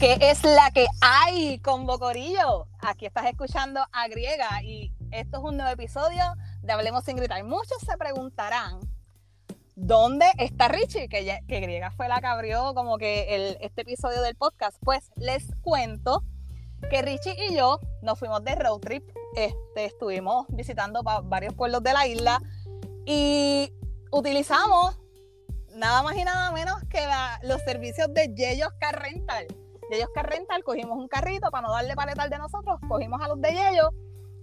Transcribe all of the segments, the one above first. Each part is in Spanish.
¿Qué es la que hay con Bocorillo? Aquí estás escuchando a Griega y esto es un nuevo episodio de Hablemos sin gritar. Muchos se preguntarán ¿dónde está Richie? Que, que Griega fue la que abrió como que este episodio del podcast. Pues les cuento que Richie y yo nos fuimos de road trip. Este, estuvimos visitando varios pueblos de la isla y utilizamos nada más y nada menos que los servicios de Yeyos Car Rental. Yeyos Car Rental, cogimos un carrito para no darle paletal de nosotros, cogimos a los de Yeyos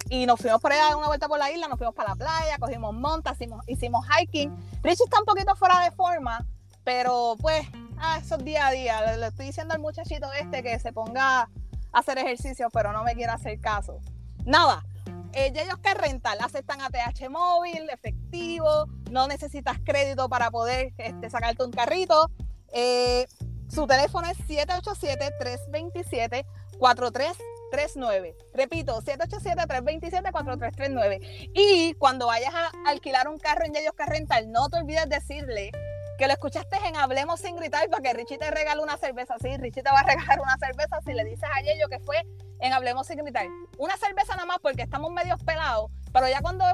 y nos fuimos por ahí a dar una vuelta por la isla, nos fuimos para la playa, cogimos montas, hicimos, hicimos hiking. Richie está un poquito fuera de forma, pero pues, ah, eso es día a día. Le, estoy diciendo al muchachito este que se ponga a hacer ejercicio, pero no me quiere hacer caso. Nada, eh, ellos que rental aceptan ATH móvil, efectivo, no necesitas crédito para poder este, sacarte un carrito. Eh, su teléfono es 787-327-43 39. Repito, 787-327-4339. Y cuando vayas a alquilar un carro en Yeyos Rental, no te olvides decirle que lo escuchaste en Hablemos sin gritar para que Richie te regale una cerveza. Sí, Richie te va a regalar una cerveza si le dices a Yeyo que fue en Hablemos sin gritar. Una cerveza nada más porque estamos medio pelados, pero ya cuando eh,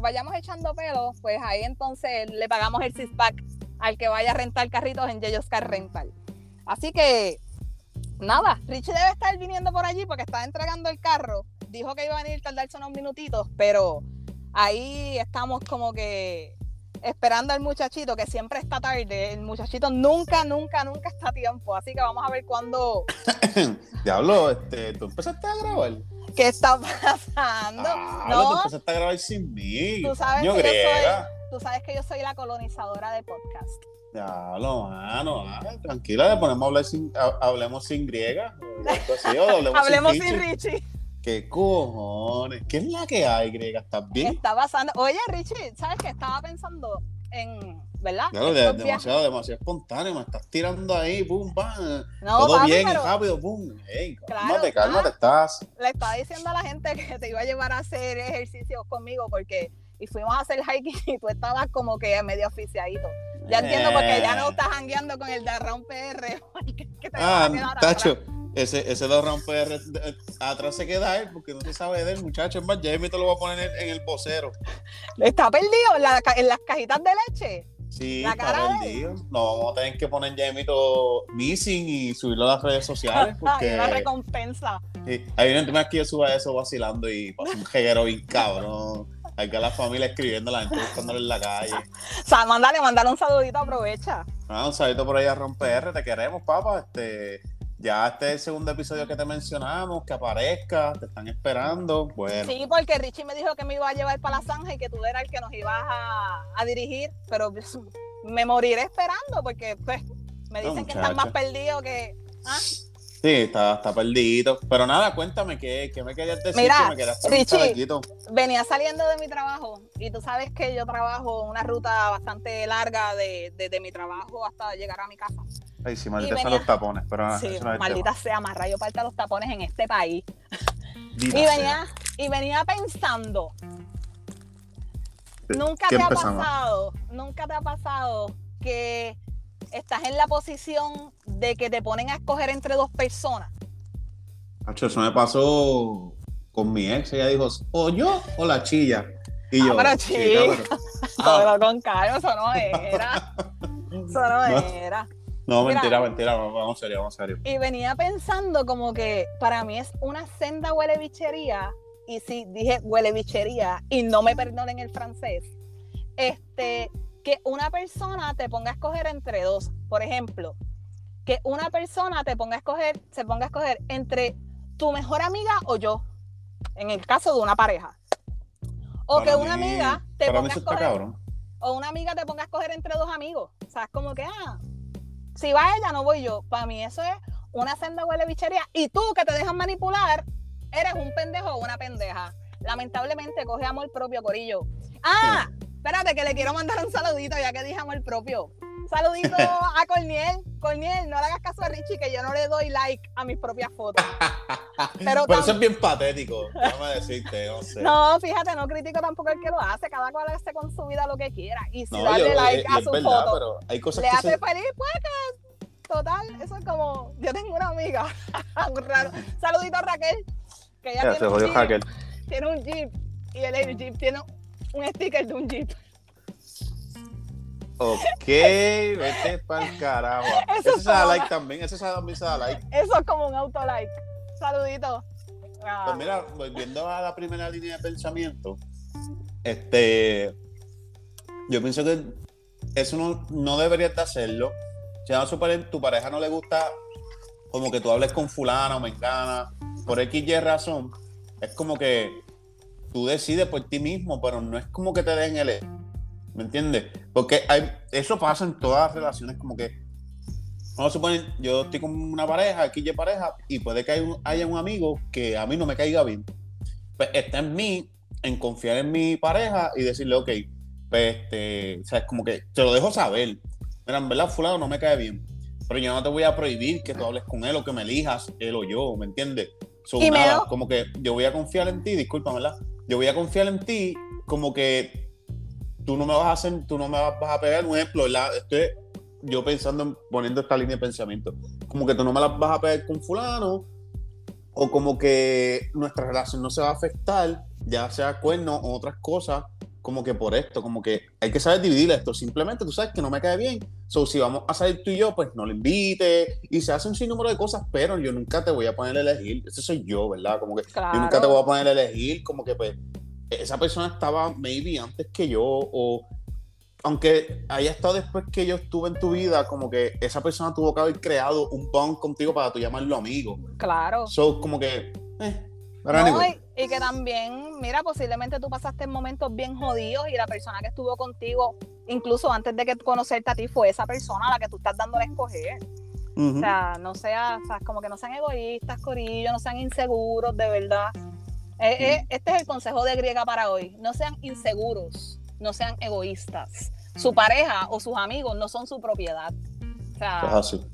vayamos echando pelo, pues ahí entonces le pagamos el six pack al que vaya a rentar carritos en Yeyos Car Rental. Así que nada, Richie debe estar viniendo por allí porque está entregando el carro. Dijo que iba a venir tardarse unos minutitos, pero ahí estamos como que esperando al muchachito que siempre está tarde. El muchachito nunca, nunca, nunca está a tiempo. Así que vamos a ver cuándo. Diablo, este, tú empezaste a grabar. ¿Qué está pasando? Ah, no, tú empezaste a grabar sin mí. Tú sabes, que yo soy, tú sabes que yo soy la colonizadora de podcast. Ya, lo mano, tranquila, le ponemos a hablar sin, hablemos sin griega. hablemos, sin, Richie. ¿Qué cojones? ¿Qué es la que hay, griega? ¿Estás bien? ¿Qué está pasando? Oye, Richie, ¿sabes qué? Estaba pensando en, ¿verdad? Claro, demasiado, demasiado espontáneo, me estás tirando ahí, pum, pam. todo bien y rápido, pum. Hey, cálmate, cálmate, estás. Le estaba diciendo a la gente que te iba a llevar a hacer ejercicios conmigo porque y fuimos a hacer hiking y tú estabas como que medio oficiadito. Ya entiendo porque ya no estás hangueando con el de Round PR. ah, Tacho, ese, ese Round PR atrás se queda él porque no se sabe de él, muchacho. Es más, Jamie te lo va a poner en, el vocero. ¿Está perdido en, las cajitas de leche? Sí, está perdido. No, vamos a tener que poner Jamie todo missing y subirlo a las redes sociales. Porque... una recompensa. Sí. Hay gente más que yo suba eso vacilando y pasa un jeguero bien cabrón. Hay que la familia escribiendo, la gente buscándolo en la calle. O sea, mándale, mandale un saludito, aprovecha. Ah, un saludito por ahí a Romper, te queremos, papá. Este, ya este es el segundo episodio que te mencionamos, que aparezca, te están esperando. Bueno. Sí, porque Richie me dijo que me iba a llevar para la zanja y que tú eras el que nos ibas a, dirigir, pero me moriré esperando porque pues me dicen que están más perdidos que. ¿ah? Sí, está, está perdido. Pero nada, cuéntame, ¿qué, qué me querías decir? Mira, Richie, venía saliendo de mi trabajo y tú sabes que yo trabajo una ruta bastante larga de, de, mi trabajo hasta llegar a mi casa. Ay, sí, maldita sea los tapones, pero sí, maldita sea, más rayo falta los tapones en este país. y venía, y venía pensando, nunca te ha pasado, nunca te ha pasado que estás en la posición de que te ponen a escoger entre dos personas. eso me pasó con mi ex. Ella dijo, o yo o la chilla. Y ah, yo, pero chica, ah. con calma, eso no era. Eso no, era. No, mentira, mentira, vamos serio, vamos serio. Y venía pensando como que para mí es una senda huele bichería, y sí, dije huele bichería, y no me perdonen el francés, este, que una persona te ponga a escoger entre dos. Por ejemplo, que una persona te ponga a escoger, se ponga a escoger entre tu mejor amiga o yo, en el caso de una pareja. O que una amiga te ponga a escoger. O una amiga te ponga a escoger entre dos amigos. O sea, es como que, ah, si va ella, no voy yo. Para mí eso es una senda huele bichería. Y tú que te dejas manipular, eres un pendejo o una pendeja. Lamentablemente coge amor propio, Corillo. Ah, Espérate, que le quiero mandar un saludito ya que dijamos el propio. Saludito a Corniel. Corniel, no le hagas caso a Richie que yo no le doy like a mis propias fotos. Pero, eso es bien patético, déjame decirte, no sé. No, fíjate, no critico tampoco el que lo hace, cada cual hace con su vida lo que quiera. Y si darle like a su foto hay cosas le que hace feliz, pues total, eso es como, yo tengo una amiga, un raro. saludito a Raquel, que ella Ya, se tiene, un jodió jeep, Raquel. tiene un jeep y el jeep tiene un sticker de un jeep. Ok, vete pa'l carajo. Eso Ese se da like también, da- también se da like. Eso es como un auto like. Saludito. Ah, Pues mira, volviendo a la primera línea de pensamiento, este, yo pienso que eso no, no deberías de hacerlo. Si a tu pareja no le gusta como que tú hables con fulana o mengana, por X y razón, es como que tú decides por ti mismo, pero no es como que te den el... ¿Me entiendes? Porque hay, eso pasa en todas las relaciones, como que Vamos a suponer, yo estoy con una pareja, aquí y pareja, y puede que haya un, haya un amigo que a mí no me caiga bien. Pues está en mí, en confiar en mi pareja y decirle, ok, pues este, o sea, es como que te lo dejo saber. Mira, en verdad, fulano no me cae bien. Pero yo no te voy a prohibir que tú hables con él o que me elijas, él o yo, ¿me entiendes? So, nada, como que yo voy a confiar en ti, disculpa, ¿verdad? Yo voy a confiar en ti como que tú no me vas a hacer, tú no me vas a pegar un ejemplo. Estoy yo pensando en poniendo esta línea de pensamiento. Como que tú no me las vas a pegar con fulano, o como que nuestra relación no se va a afectar, ya sea cuerno o otras cosas, como que por esto, como que hay que saber dividir esto. Simplemente tú sabes que no me cae bien. So, si vamos a salir tú y yo, pues no lo invite y se hace un sinnúmero de cosas, pero yo nunca te voy a poner a elegir. Ese soy yo, ¿verdad? Como que claro. yo nunca te voy a poner a elegir, como que pues esa persona estaba maybe antes que yo, o aunque haya estado después que yo estuve en tu vida, como que esa persona tuvo que haber creado un bond contigo para tú llamarlo amigo. Claro. So, como que, eh, No, y, y que también, mira, posiblemente tú pasaste momentos bien jodidos y la persona que estuvo contigo, incluso antes de que conocerte a ti, fue esa persona a la que tú estás dando a escoger. O sea, no sea, o sea, como que no sean egoístas, Corillo, no sean inseguros, de verdad. Eh, eh, este es el consejo de Griega para hoy. No sean inseguros, no sean egoístas. Su pareja o sus amigos no son su propiedad. O sea, Es así.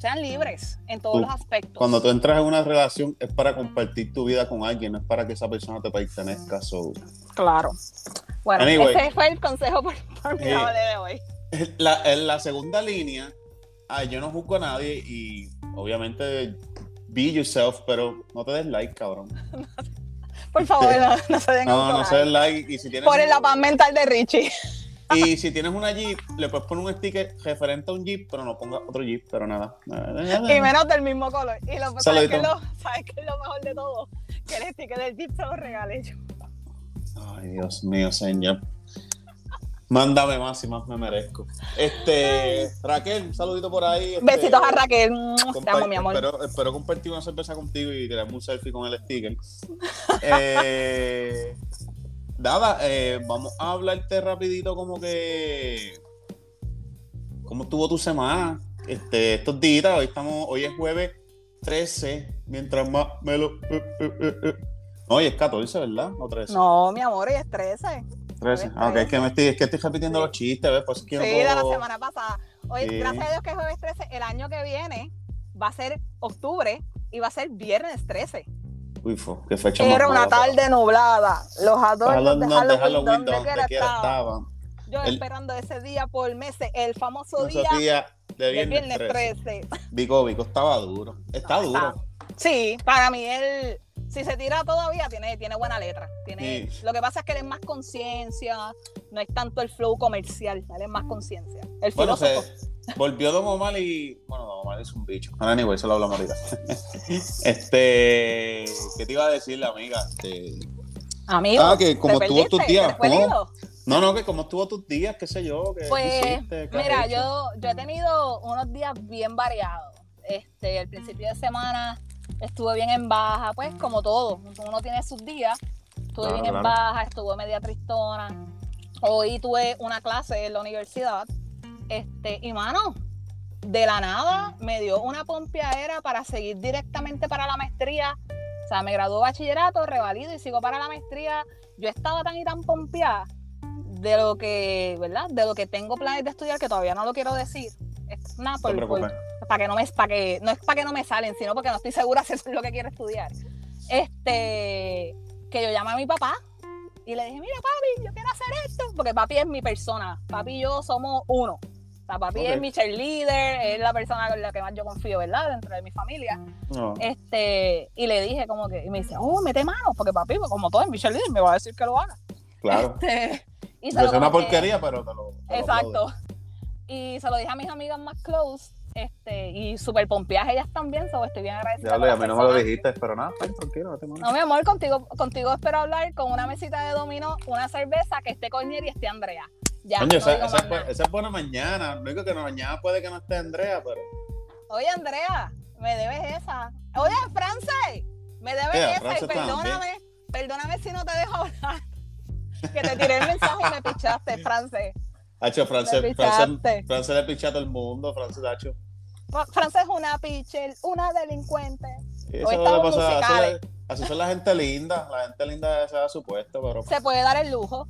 Sean libres en todos Tú, los aspectos. Cuando tú entras en una relación es para compartir tu vida con alguien, no es para que esa persona te pertenezca. So, Claro. Bueno, Anyway. ese fue el consejo por, por mi Eh, de hoy. La, en la segunda línea, ah, yo no juzgo a nadie y obviamente be yourself, pero no te des like, cabrón. Por favor, no, no se den No, no se des like. Y si tienes, Por la paz mental de Richie. Y si tienes una Jeep, le puedes poner un sticker referente a un Jeep, pero no ponga otro Jeep, pero nada. Y menos del mismo color. Y lo, ¿sabes, qué es lo, ¿sabes qué es lo mejor de todo? Que el sticker del Jeep se lo regalé yo. Ay, Dios mío, señor. Mándame más y más me merezco. Este, Raquel, un saludito por ahí. este, Besitos a Raquel. Te amo, mi amor. Espero, espero compartir una cerveza contigo y tirarme un selfie con el sticker. Eh, nada, eh, vamos a hablarte rapidito como que cómo estuvo tu semana. Este, estos días, hoy estamos, hoy es jueves 13, mientras más me lo. eh, eh, eh. No, hoy es 14, ¿verdad? O 13. No, mi amor, hoy es 13. 13. hoy es Ah, ok, es que, 13. me estoy, es que estoy repitiendo Sí. los chistes, ¿ves? Pues es que yo Sí, de la semana pasada. Hoy, Sí. gracias a Dios que es jueves 13. El año que viene va a ser octubre y va a ser viernes 13. Uy, fo, qué fecha Era más una tarde nublada. Los adornos de Halloween, de Halloween, Halloween, donde donde quiera quiera estaban. estaban. Yo El- esperando ese día por meses, el famoso día de viernes, viernes 13. 13. Vico, Vico estaba duro. Está No, duro. Sí, para mí él, si se tira todavía, tiene, tiene buena letra. Tiene, Sí. Lo que pasa es que él es más conciencia, no es tanto el flow comercial, él es más conciencia. El Bueno, filósofo. se volvió Don Omar y. Bueno, Don Omar es un bicho. Ahora, anyway, eso lo hablamos ahorita. este. ¿Qué te iba a decir, la amiga? Este, Amigo, Ah, que como ¿te estuvo tus días, no, no, que como estuvo tus días, qué sé yo. ¿qué Pues, mira, yo, yo he tenido unos días bien variados. Este, el principio de semana estuve bien en baja, pues como todo, uno tiene sus días. Estuve Claro, bien en baja, estuve media tristona. Hoy tuve una clase en la universidad. Este, y mano, de la nada me dio una pompeadera para seguir directamente para la maestría. O sea, me graduó bachillerato, revalido y sigo para la maestría. Yo estaba tan y tan pompeada de lo que, ¿verdad? De lo que tengo planes de estudiar que todavía no lo quiero decir. Es nada, No por, para que no me, para que, no es para que no me salen, sino porque no estoy segura si eso es lo que quiero estudiar. Este, que yo llamé a mi papá y le dije, mira papi, yo quiero hacer esto, porque papi es mi persona, papi y yo somos uno. Papi Ok. es mi cheerleader, es la persona con la que más yo confío, ¿verdad? Dentro de mi familia. No. Este, y le dije como que, y me dice, oh, mete mano, porque papi, pues, como todo es mi cheerleader, me va a decir que lo haga. Claro. Este, y se Que lo sea una que- porquería, pero te lo. te Exacto. Y se lo dije a mis amigas más close, este, y súper pompeadas ellas también, so estoy bien agradecida. Ya lo, a mí no me lo dijiste, pero nada, pues, tranquilo, no No, mi amor, contigo, contigo espero hablar con una mesita de dominó, una cerveza, que esté Cornier y esté Andrea. Ya, Coño, no esa, es, esa buena mañana. Lo único que no, mañana puede que no esté Andrea, pero. Oye, Andrea, me debes esa. Oye, France, me debes esa France y perdóname, perdóname si no te dejo hablar. que te tiré el mensaje y me pichaste, France. Hacho, France, France, pichaste. France le picha a todo el mundo, France, Hacho. France es una pitcher, una delincuente. Hoy Eso le pasa, le- así son la gente linda, la gente linda se da su puesto, pero Se puede dar el lujo.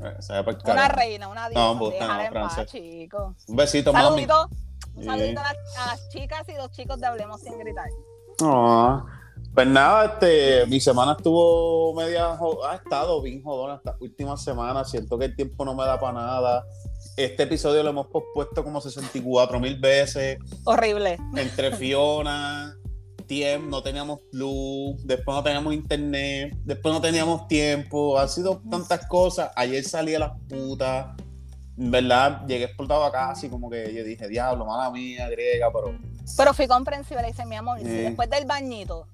Eh, Una reina, una. No, no, France. chico. Un besito, mami. Saludito. Un saludito a las, a las chicas y los chicos de Hablemos sin gritar. Ah, Pues nada, este, mi semana estuvo media, ha estado bien jodona estas últimas semanas. Siento que el tiempo no me da para nada. Este episodio lo hemos pospuesto como 64 mil veces. Horrible. Entre Fiona, no teníamos luz, después no teníamos internet, después no teníamos tiempo. Han sido tantas cosas. Ayer salí a las putas. En verdad, llegué explotado a casa y como que yo dije, diablo, mala mía, griega, pero Pero fui comprensible. Le dice, mi amor, si después del bañito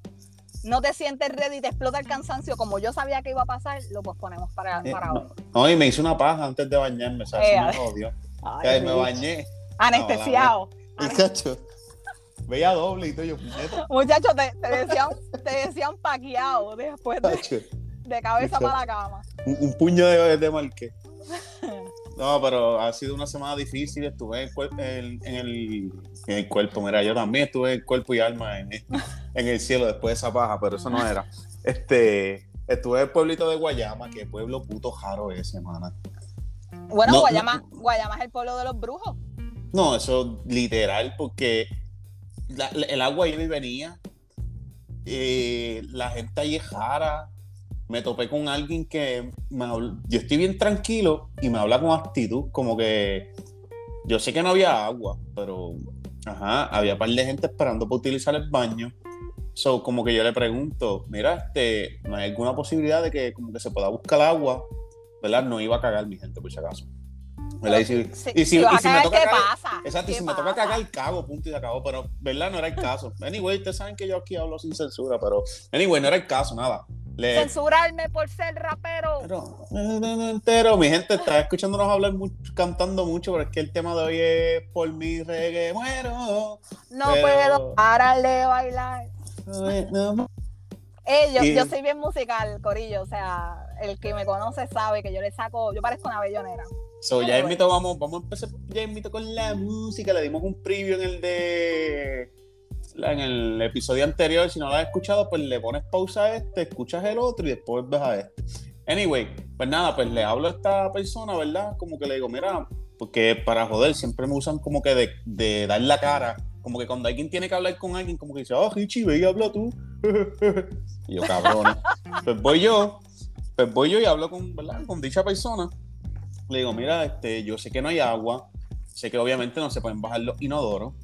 no te sientes ready y te explota el cansancio como yo sabía que iba a pasar, lo posponemos para, Eh, para no. hoy. No, y me hice una paja antes de bañarme, o sea, Eh, me jodió. Ay, me bañé. Anestesiado. Y cacho, veía doble y todo yo, Muchachos, te, te decían, te decían paqueado después de, de cabeza para la cama. Un, un puño de, de marqué. No, pero ha sido una semana difícil. Estuve en, el en- el, en el cuerpo. Mira, yo también estuve en cuerpo y alma en, en el cielo después de esa paja, pero eso no era. Este, estuve en el pueblito de Guayama, que pueblo puto jaro es, semana. Bueno, No, Guayama, Guayama es el pueblo de los brujos. No, eso literal, porque la- el agua iba y venía. eh, la gente allí es jara. Me topé con alguien que me habl- yo estoy bien tranquilo y me habla con actitud, como que yo sé que no había agua, pero ajá, había un par de gente esperando para utilizar el baño. So, como que yo le pregunto, mira, este, ¿no hay alguna posibilidad de que como que se pueda buscar agua? ¿Verdad? No iba a cagar mi gente, por si acaso. ¿Verdad? Y si, Si- y si- si y si me toca ¿qué cagar- pasa? Exacto, y ¿Qué si me toca pasa? cagar, cago, punto y se acabó. Pero, ¿verdad? No era el caso. Anyway, ustedes saben que yo aquí hablo sin censura, pero, anyway, no era el caso, nada. Le, Censurarme por ser rapero. pero, no, no, no, entero, mi gente está escuchándonos hablar mucho, cantando mucho, pero es que el tema de hoy es por mi reggae muero. No pero- puedo parar de bailar. Ay, no. Eh, yo, Y- yo soy bien musical, Corillo. O sea, el que me conoce sabe que yo le saco, yo parezco una bellonera. So, ya invito, vamos, vamos a empezar ya invito con la música. Le dimos un preview en el de en el episodio anterior. Si no lo has escuchado, pues le pones pausa a este, escuchas el otro y después ves a este. Anyway, pues nada, pues le hablo a esta persona, ¿verdad? Como que le digo, mira, porque para joder siempre me usan como que de, de dar la cara. Como que cuando alguien tiene que hablar con alguien, como que dice, oh, Richie, ve y habla tú. y yo, cabrón. pues voy yo, pues voy yo y hablo con, con dicha persona. Le digo, mira, este, yo sé que no hay agua, sé que obviamente no se pueden bajar los inodoros,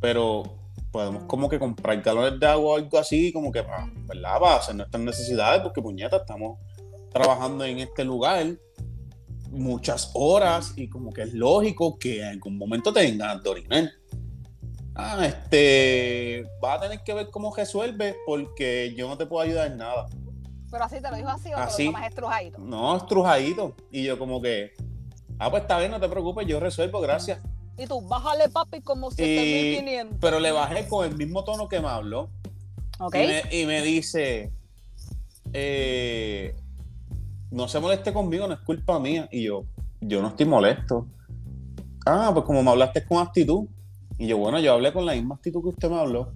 pero podemos como que comprar galones de agua o algo así, como que para, ¿verdad? Para hacer nuestras necesidades, porque puñeta, estamos trabajando en este lugar muchas horas y como que es lógico que en algún momento te ganas de orinar. Ah, este, va a tener que ver cómo resuelve porque yo no te puedo ayudar en nada. Pero así te lo dijo así o te lo más estrujadito. No, estrujadito. Y yo como que, ah, pues está bien, no te preocupes, yo resuelvo, gracias. Y tú, bájale papi como 7500. Pero le bajé con el mismo tono que me habló. Ok. Y, me, y me dice, eh, no se moleste conmigo, no es culpa mía. Y yo, yo no estoy molesto. Ah, pues como me hablaste con actitud. Y yo, bueno, yo hablé con la misma actitud que usted me habló.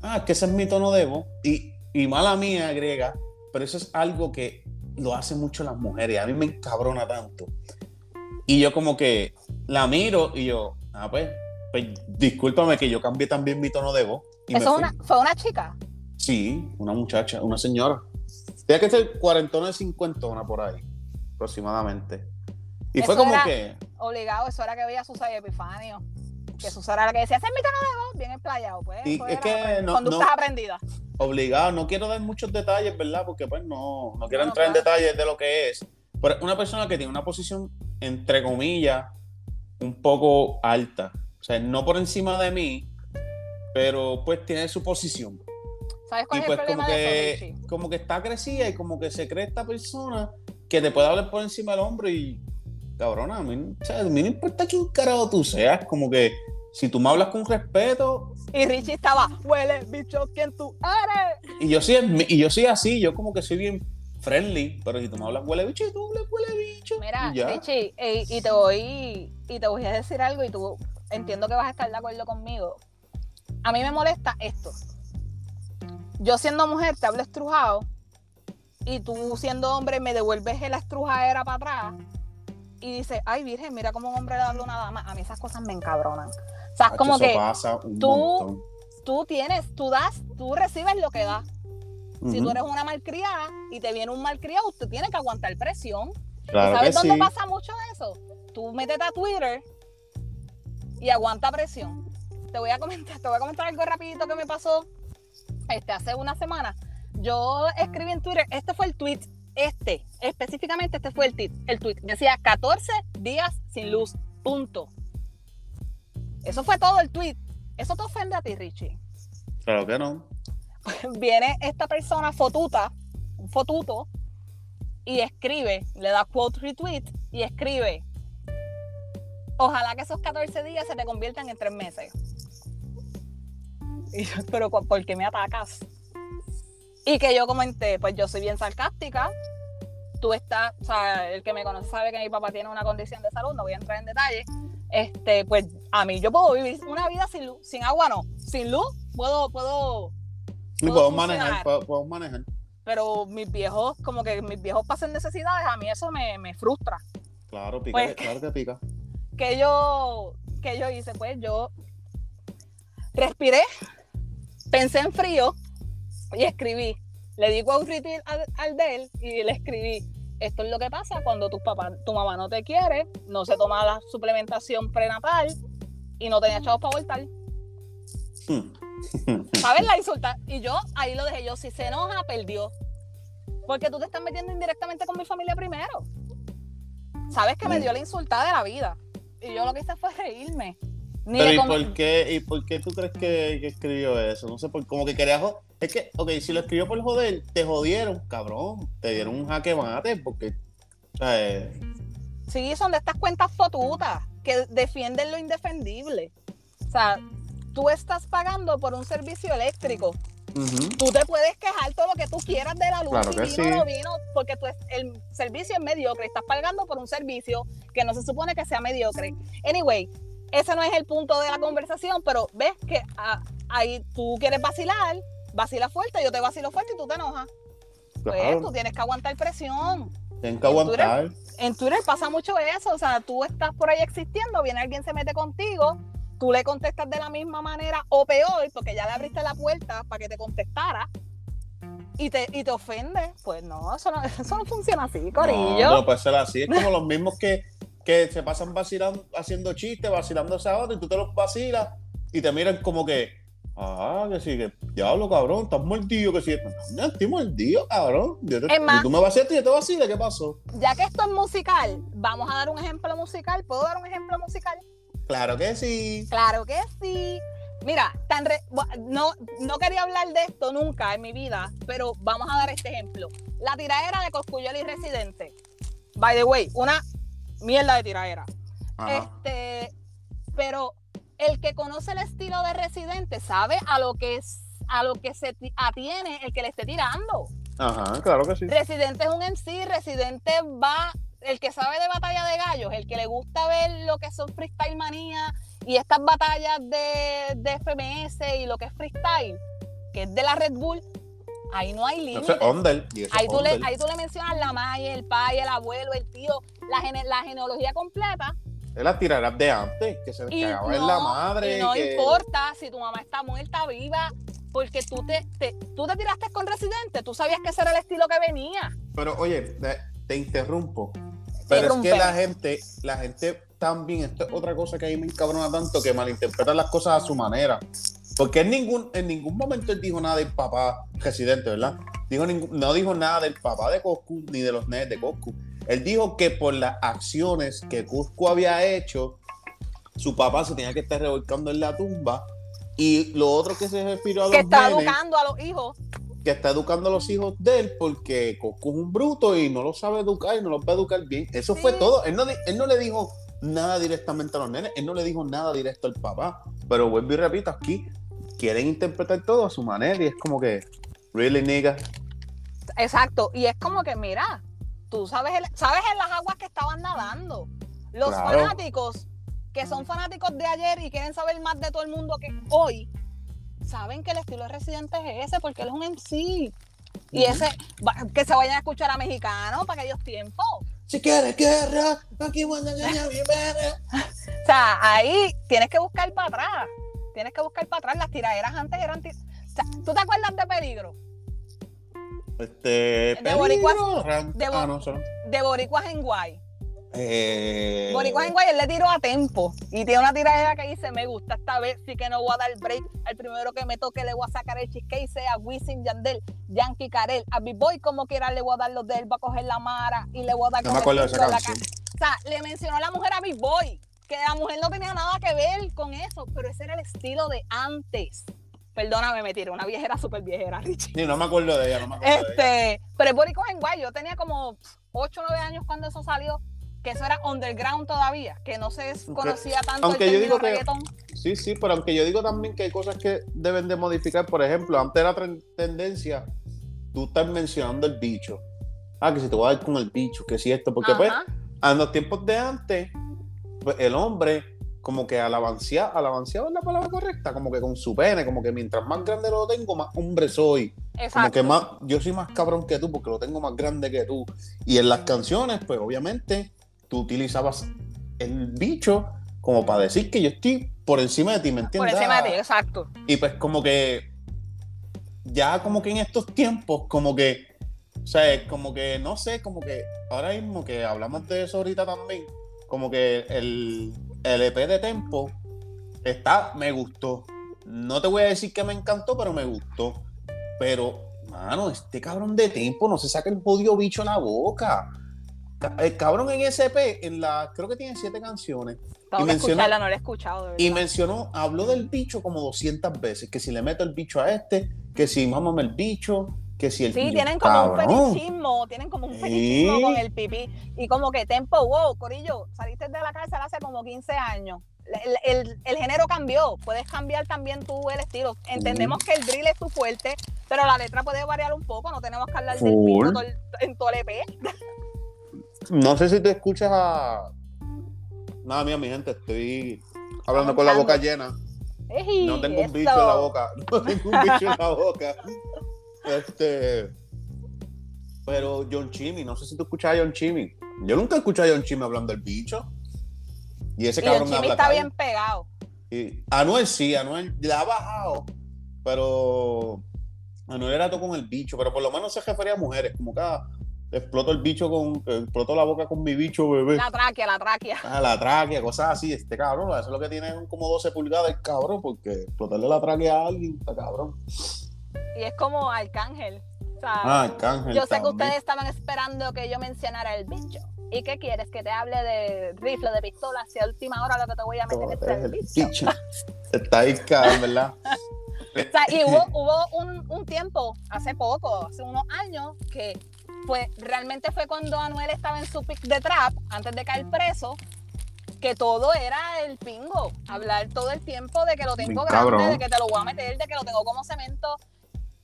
Ah, es que ese es mi tono de voz. Y, y mala mía, griega, pero eso es algo que lo hacen mucho las mujeres. A mí me encabrona tanto. Y yo como que la miro y yo, ah, pues, pues discúlpame que yo cambié también mi tono de voz. Y Eso una, fue una chica. Sí, una muchacha, una señora. Tiene que ser cuarentona de cincuentona por ahí, aproximadamente. Y fue como era- que, Obligado, eso era que veía a Susana Epifanio. Que Susana era la que decía, es mi tono de voz, bien explayado. Pues, Y es que no- conductas no- aprendidas. obligado, no quiero dar muchos detalles, ¿verdad? Porque pues no, no quiero No, entrar en detalles de lo que es. Pero una persona que tiene una posición, entre comillas, un poco alta. O sea, no por encima de mí, pero pues tiene su posición. ¿Sabes cuál Y es pues el como problema de que, eso, Richie? como que está crecida y como que se cree esta persona que te puede hablar por encima del hombro y cabrona, a mí, o sea, a mí no importa quién carajo tú seas, como que si tú me hablas con respeto, Y Richie estaba, huele, bicho, ¿quién tú eres? y yo soy, y yo soy así, yo como que soy bien friendly, pero si tú me hablas huele bicho y tú hablas huele bicho, Mira, y. Richie, eh, y te voy y te voy a decir algo y tú entiendo que vas a estar de acuerdo conmigo. A mí me molesta esto. Yo siendo mujer te hablo estrujado y tú siendo hombre me devuelves la estrujadera para atrás y dices, ay virgen, mira cómo un hombre le habla a una dama. A mí esas cosas me encabronan. O sea, es como que tú- montón. tú tienes, tú das, tú recibes lo que das. Si tú eres una malcriada y te viene un malcriado, usted tiene que aguantar presión. Claro ¿Y sabes dónde sí. pasa mucho eso? Tú métete a Twitter y aguanta presión. Te voy a comentar, te voy a comentar algo rapidito que me pasó este, hace una semana. Yo escribí en Twitter, este fue el tweet, este, específicamente este fue el tweet, el tweet. Decía 14 días sin luz, punto. Eso fue todo el tweet. Eso te ofende a ti, Richie. Claro que no. Viene esta persona fotuta, un fotuto, y escribe, le da quote retweet y escribe, ojalá que esos 14 días se te conviertan en tres meses. Y yo, pero ¿cu- ¿por qué me atacas? Y que yo comenté, pues yo soy bien sarcástica, tú estás, o sea, el que me conoce sabe que mi papá tiene una condición de salud, no voy a entrar en detalle, este, pues a mí yo puedo vivir una vida sin luz, sin agua no, sin luz puedo, puedo, Puedo manejar, podemos manejar. pero mis viejos, como que mis viejos pasen necesidades, a mí eso me, me frustra. Claro, pica, Pues- claro que pica. Que yo, que yo hice, pues yo respiré, pensé en frío y escribí. Le di retweet al, al de él y le escribí. Esto es lo que pasa cuando tus papás, tu mamá no te quiere, no se toma la suplementación prenatal y no tenía chavos para voltar. Hmm. ¿Sabes la insulta? Y yo ahí lo dejé yo. Si se enoja, perdió. Porque tú te estás metiendo indirectamente con mi familia primero. Sabes que me Mm. dio la insultada de la vida. Y yo lo que hice fue reírme. Ni Pero ¿y por qué, y por qué tú crees que, que escribió eso? No sé, por, como que quería Es que, ok, si lo escribió por joder, te jodieron, cabrón. Te dieron un jaque mate porque. Eh, Sí, son de estas cuentas fotutas que defienden lo indefendible. O sea, tú estás pagando por un servicio eléctrico. Tú te puedes quejar todo lo que tú quieras de la luz, Claro que vino sí. no vino, porque tú el servicio es mediocre. Estás pagando por un servicio que no se supone que sea mediocre. Anyway, ese no es el punto de la conversación, pero ves que ah, ahí tú quieres vacilar, vacila fuerte, yo te vacilo fuerte y tú te enojas. Pues tú tienes que aguantar presión. tienen que aguantar. En Twitter pasa mucho eso, o sea, tú estás por ahí existiendo, viene alguien se mete contigo, tú le contestas de la misma manera o peor, porque ya le abriste la puerta para que te contestara y te, y te ofende. Pues no, eso no, eso no funciona así, Corillo. No, no puede ser así. Es como los mismos que, que se pasan vacilando, haciendo chistes, vacilándose a otro y tú te los vacilas y te miran como que, ah, que sí, que diablo, cabrón, estás mordido, que sí. No, estoy mordido, cabrón. Yo te- Es más- y tú me vacilaste y yo te vacilé, ¿qué pasó? Ya que esto es musical, vamos a dar un ejemplo musical. ¿Puedo dar un ejemplo musical? Claro que sí. Claro que sí. Mira, tan re- no, no quería hablar de esto nunca en mi vida, pero vamos a dar este ejemplo. La tiradera de Coscuyuela y Residente. By the way, una mierda de tiradera. Ajá. Este, pero el que conoce el estilo de Residente sabe a lo que es, a lo que se ti- atiene el que le esté tirando. Ajá, claro que sí. Residente es un MC, Residente va, el que sabe de batalla de gallos, el que le gusta ver lo que son freestyle manía y estas batallas de, de FMS y lo que es freestyle, que es de la Red Bull, ahí no hay eso Ahí ahí tú le mencionas la maya, el pai, el abuelo, el tío, la, gene- la genealogía completa. Es la tirarás de antes, que se les Y cagaba no, en la madre. y no que- importa si tu mamá está muerta, viva, porque tú te, te- tú te tiraste con Residente, tú sabías que ese era el estilo que venía. Pero oye, te, te interrumpo. Pero es que la gente, la gente también, esto es otra cosa que a mí me encabrona tanto, que malinterpreta las cosas a su manera. Porque en ningún, en ningún momento él dijo nada del papá residente, ¿verdad? Dijo no dijo nada del papá de Coscu ni de los nenes de Coscu. Él dijo que por las acciones que Cusco había hecho, su papá se tenía que estar revolcando en la tumba. Y lo otro que se refirió a los Que está educando a los hijos. Que está educando a los hijos de él porque Coscu es un bruto y no lo sabe educar y no los va a educar bien. Eso fue todo. Él no, él no le dijo nada directamente a los nenes, él no le dijo nada directo al papá. Pero vuelvo y repito, aquí quieren interpretar todo a su manera y es como que, really nigga. Exacto, y es como que, mira, tú sabes, sabes en las aguas que estaban nadando. Los fanáticos que son fanáticos de ayer y quieren saber más de todo el mundo que hoy, saben que el estilo de Residente es ese porque él es un MC. Y ese, que se vayan a escuchar a mexicanos para aquellos tiempos. Si quieres guerra, aquí cuando O sea, ahí tienes que buscar para atrás. Tienes que buscar para atrás. Las tiraderas antes eran. O sea, ¿Tú te acuerdas de Peligro? Este, de Boricuas, de, ah, de Boricuas en Guay. Eh... Boricuas en Guay, él le tiró a tempo. Y tiene una tiradera que dice: Me gusta esta vez, sí que no voy a dar break. Al primero que me toque le voy a sacar el cheesecake, sea Wisin Yandel, Yankee Karel. A Big Boy, como quiera, le voy a dar los de él, va a coger la mara y le voy a dar no me acuerdo de esa canción. O sea, le mencionó a la mujer a Big Boy, que la mujer no tenía nada que ver con eso, pero ese era el estilo de antes. Perdóname, me tiré una viejera súper viejera, Richie. Sí, no me acuerdo de ella, no me acuerdo este, de ella. Pero es Boricua en Guay, yo tenía como 8 o 9 años cuando eso salió, que eso era underground todavía, que no se conocía tanto aunque el yo digo reggaetón. sí, sí, pero aunque yo digo también que hay cosas que deben de modificar, por ejemplo, antes era tendencia, tú estás mencionando el bicho. Ah, que si te voy a dar con el bicho, que si esto, porque pues, en los tiempos de antes, pues, el hombre como que alabanciado, alabanciado es la palabra correcta, como que con su pene, como que mientras más grande lo tengo, más hombre soy. Exacto. Como que más, yo soy más cabrón que tú porque lo tengo más grande que tú. Y en las canciones, pues obviamente, tú utilizabas el bicho como para decir que yo estoy por encima de ti, ¿me entiendes? Por encima de ti, exacto. Y pues como que ya como que en estos tiempos, como que, o sea, como que, no sé, como que ahora mismo que hablamos de eso ahorita también, como que el, el EP de Tempo está, me gustó. No te voy a decir que me encantó, pero me gustó. Pero, mano, este cabrón de Tempo no se saca el podio bicho en la boca. El cabrón en ese EP, en la, creo que tiene siete canciones. y mencionó, no he escuchado. y mencionó, habló del bicho como 200 veces. Que si le meto el bicho a este, que si mámame el bicho, que si el Sí, tienen como un fetichismo, tienen como un fetichismo con el pipí. Y como que tempo, wow, Corillo, saliste de la cárcel hace como 15 años. El, género cambió, puedes cambiar también tú el estilo. Entendemos que el drill es tu fuerte, pero la letra puede variar un poco, no tenemos que hablar del pito en todo el EP. No sé si te escuchas a... Nada, mía, mi gente, estoy hablando con la boca llena. no tengo un bicho en la boca, no tengo un bicho en la boca. Este. Pero John Chimmy, no sé si tú escuchas a John Chimmy. Yo nunca he escuchado a John Chimmy hablando del bicho. Y ese cabrón John Chimmy está bien pegado. Y Anuel sí, Anuel la ha bajado. Pero Anuel era todo con el bicho. Pero por lo menos se refería a mujeres. Como que ah, exploto el bicho con. Exploto la boca con mi bicho, bebé. La tráquea, la tráquea. Ah, la tráquea, cosas así. Este cabrón, eso es lo que tiene como 12 pulgadas el cabrón. Porque explotarle la tráquea a alguien, está cabrón. Y es como Arcángel. ah, Arcángel. Yo sé que ustedes estaban esperando que yo mencionara el bicho. ¿Y qué quieres? ¿Que te hable de rifle, de pistola? Si a última hora lo que te voy a meter es el bicho. Está ahí, cabrón, ¿verdad? o sea, y hubo, hubo un, un, tiempo, hace poco, hace unos años, que fue, realmente fue cuando Anuel estaba en su pick de trap, antes de caer preso, que todo era el pingo. Hablar todo el tiempo de que lo tengo grande, de que te lo voy a meter, de que lo tengo como cemento.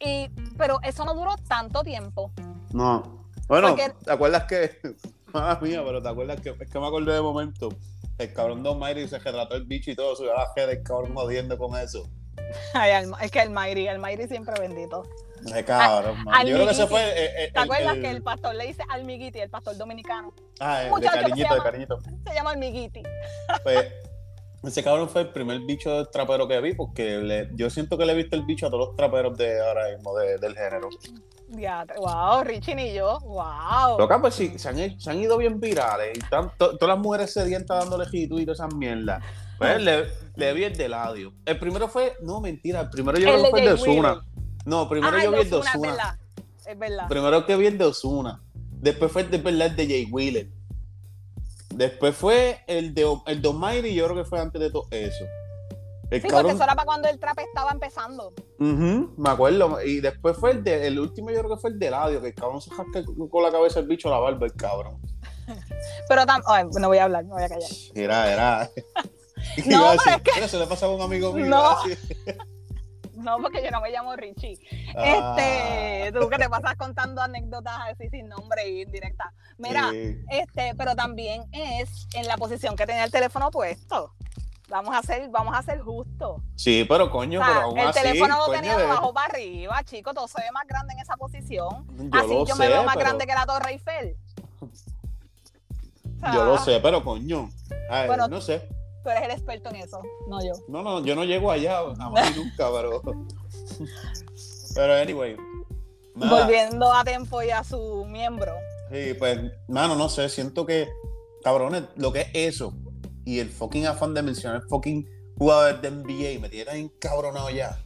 Y, pero eso no duró tanto tiempo. No. Bueno, ¿te acuerdas que? Madre mía, pero ¿te acuerdas que es que me acordé de momento? El cabrón Don Mayri se retrató el bicho y todo, subió a la del cabrón jodiendo con eso. Ay, es que el Mayri, el Mayri siempre bendito. De cabrón, Yo creo que se fue. Eh, eh, ¿Te acuerdas que el pastor le dice Almiguiti, el pastor dominicano? Ah, de cariñito, de cariñito. Se llama Almiguiti. Pues Ese cabrón fue el primer bicho trapero que vi, porque le- yo siento que le he visto el bicho a todos los traperos de ahora mismo, de- del género. Ya, wow, Richie ni yo. Wow. Loca, pues sí, se han, se han ido bien virales. Y están to- todas las mujeres sedientas dándole jitu y todas esas mierdas. Pues le, le vi el de Ladio. El primero fue, no, mentira, el primero yo El creo que de fue el de Osuna. No, primero Ay, yo vi el de Osuna. Es verdad. Primero que vi el de Osuna. Después fue el de verdad el de Jay Wheeler. Después fue el de el de Almighty, yo creo que fue antes de todo eso. El Sí, porque eso era para cuando el trap estaba empezando. Me acuerdo. Y después fue el de, el último yo creo que fue el de Ladio, que el cabrón se jasca con la cabeza el bicho a la barba, el cabrón. Pero tam- ay, no voy a hablar, me voy a callar. Era, era. No, pero decir, "Mira, se le pasaba a un amigo mío. No. A. No, porque yo no me llamo Richie. Ah, Este, tú que te pasas contando anécdotas así sin nombre y indirecta. Mira, sí. este, pero también es en la posición que tenía el teléfono puesto. Vamos a ser, vamos a ser justos. Sí, pero coño, O sea, pero aún el así, teléfono lo tenía de abajo para arriba, chico, todo se ve más grande en esa posición. yo así lo yo sé, me veo más pero- grande que la Torre Eiffel. O sea, Yo lo sé, pero coño. Ay, Bueno. no sé. Tú eres el experto en eso, no yo. No, no, yo no llego allá, jamás y nunca, pero. Pero anyway. nada. Volviendo a tiempo y a su miembro. Sí, pues, mano, no sé, siento que, cabrones, lo que es eso y el fucking afán de mencionar fucking jugadores de NBA me tiene tan encabronado ya.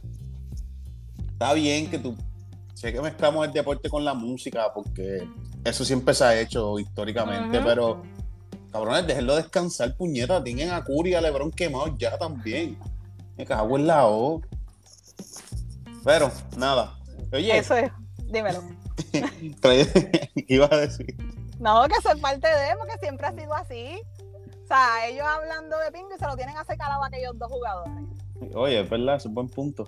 Está bien que tú, sé que mezclamos el deporte con la música porque eso siempre se ha hecho históricamente, pero cabrones, déjenlo descansar, puñeta, tienen a Curry y a Lebron quemados ya también. Me cago en la O. Pero, nada. Oye, Eso es, dímelo. trae- iba a decir. No, que eso es parte de, porque siempre ha sido así. O sea, ellos hablando de pingo y se lo tienen a calado a aquellos dos jugadores. Oye, es verdad, es un buen punto.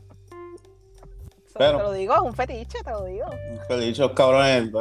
Eso Pero- te lo digo, es un fetiche, te lo digo. Pero dicho, cabrones.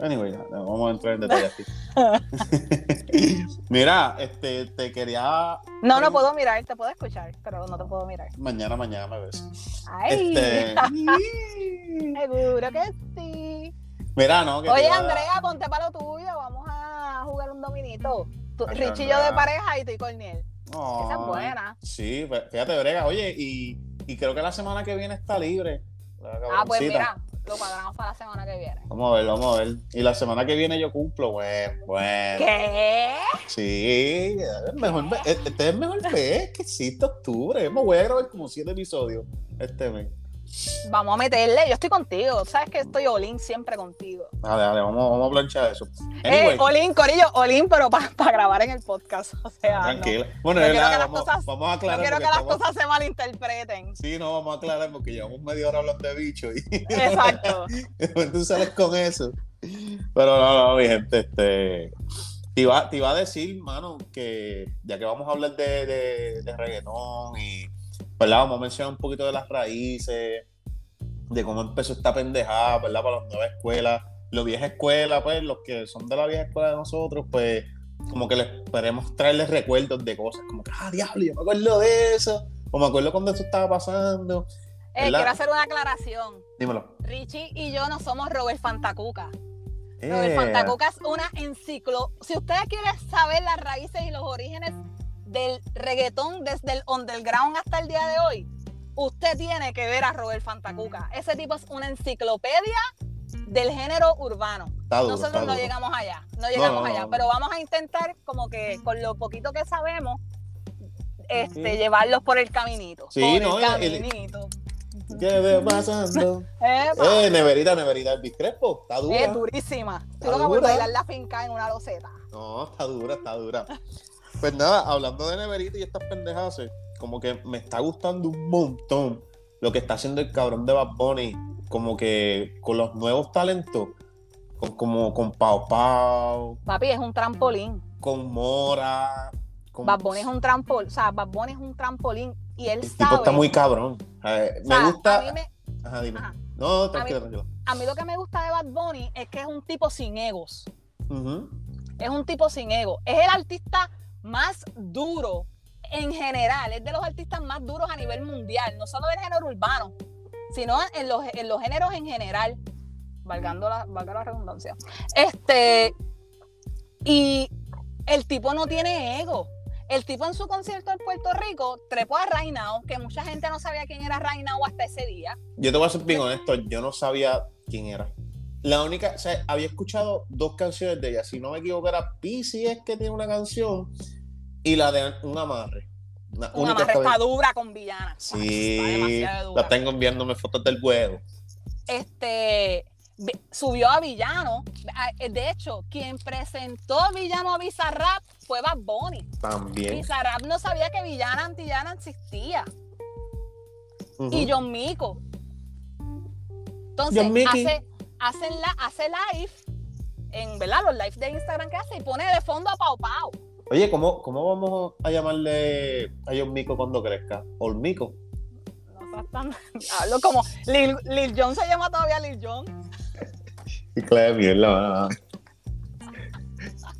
Anyway, ya, no vamos a entrar en detalle aquí. Mira, este, te quería. No, no puedo mirar, te puedo escuchar, pero no te puedo mirar. Mañana, mañana me ves. Ay, Este. seguro que sí. Mira, no, que Oye, a- Andrea, ponte para lo tuyo, vamos a jugar un dominito. Tú- Ay, Richie y yo de pareja y tú y Corniel. Esa es buena. Sí, fe- fíjate, Brega. Oye, y, y creo que la semana que viene está libre. Ah, pues mira, lo cuadramos para la semana que viene. Vamos a ver, vamos a ver. Y la semana que viene yo cumplo, bueno, bueno. ¿Qué? Sí, mejor, este es el mejor mes que existe octubre. Me voy a grabar como siete episodios este mes. Vamos a meterle, yo estoy contigo. Sabes que estoy Olin siempre contigo. Dale, dale, vamos, vamos a planchar eso. Eh, Anyway, Olin, Corillo, Olin, pero para grabar en el podcast. O sea, no. tranquila. Bueno, No es nada, vamos, cosas- vamos a No aclarar. quiero que las estamos- cosas se malinterpreten. Sí, no, vamos a aclarar porque llevamos media hora hablando de bicho y Exacto. tú sales con eso. Pero no, no, mi gente, este. Te iba, te iba a decir, mano, que ya que vamos a hablar de, de, de reggaetón y, ¿verdad? Vamos a mencionar un poquito de las raíces, de cómo empezó esta pendejada, ¿verdad? Para las nuevas escuelas. Los viejas escuelas, pues, los que son de la vieja escuela de nosotros, pues, como que les queremos traerles recuerdos de cosas, como que, ah, diablo, yo me acuerdo de eso, o me acuerdo cuando eso estaba pasando. Eh, quiero hacer una aclaración. Dímelo. Richie y yo no somos Robert Fantacuca. Robert Eh, Fantacuca es una enciclo. Si ustedes quieren saber las raíces y los orígenes del reggaetón desde el underground hasta el día de hoy, usted tiene que ver a Robert Fantacuca. Ese tipo es una enciclopedia del género urbano. duro, Nosotros no llegamos allá, no llegamos no, allá, no. pero vamos a intentar como que con lo poquito que sabemos, este, Sí. llevarlos por el caminito. Sí, por no, el el- caminito. ¿Qué ve pasando? Eh, neverita, neverita, el Crespo, está dura. es durísima. Tú lo que bailar la finca en una loseta. No, está dura, está dura. Pues nada, hablando de neverita y estas pendejadas, eh, como que me está gustando un montón lo que está haciendo el cabrón de Bad Bunny, como que con los nuevos talentos, con, como con Pau Pau, Papi, es un trampolín. con Mora. Con... Bad Bunny es un trampolín. O sea, Bad Bunny es un trampolín. Y él El sabe. tipo está muy cabrón. O me gusta. A mí, me- Ajá, dime. ajá. No, tranquilo, tranquilo. a mí lo que me gusta de Bad Bunny es que es un tipo sin egos. Es un tipo sin ego. Es el artista más duro en general. Es de los artistas más duros a nivel mundial. No solo del género urbano, sino en los, en los géneros en general. Valgando la, valga la redundancia. Este. Y el tipo no tiene ego. El tipo en su concierto en Puerto Rico trepó a Rainao, que mucha gente no sabía quién era Rainao hasta ese día. Yo te voy a ser bien honesto, yo no sabía quién era. La única, o sea, había escuchado dos canciones de ella. Si no me equivoco, era Pisi es que tiene una canción y la de Un Amarre. Una, una amarre está dura con Villana. Sí, la tengo enviándome fotos del huevo. Este subió a Villano. Eh, de hecho, quien presentó Villano a Bizarrap fue Bad Bunny. También. Bizarrap no sabía que Villana Antillana existía. Y John Mico. Entonces, hace, hace, la, hace live, en ¿verdad? los lives de Instagram que hace y pone de fondo a Pau Pau. Oye, ¿cómo, cómo vamos a llamarle a John Mico cuando crezca? ¿Olmico? No tan... Hablo como Lil, Lil Jon se llama todavía Lil Jon. Y claro, mierda.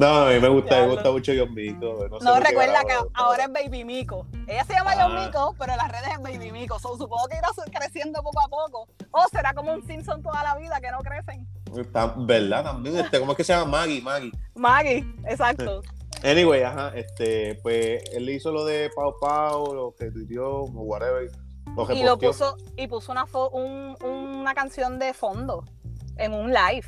No, a mí me gusta, me gusta mucho John Mico. No, recuerda que ahora es Baby Mico. Ella se llama ah. John Mico, pero en las redes es Baby Mico. supongo que irá creciendo poco a poco. O será como un Simpson toda la vida que no crecen. Está, ¿Verdad? También. Este, ¿Cómo es que se llama? Maggie, Maggie. Maggie, exacto. Anyway, ajá, este, pues él hizo lo de Pau Pau, lo que tuiteó, whatever. Lo y lo puso, y puso una, un, una canción de fondo en un live.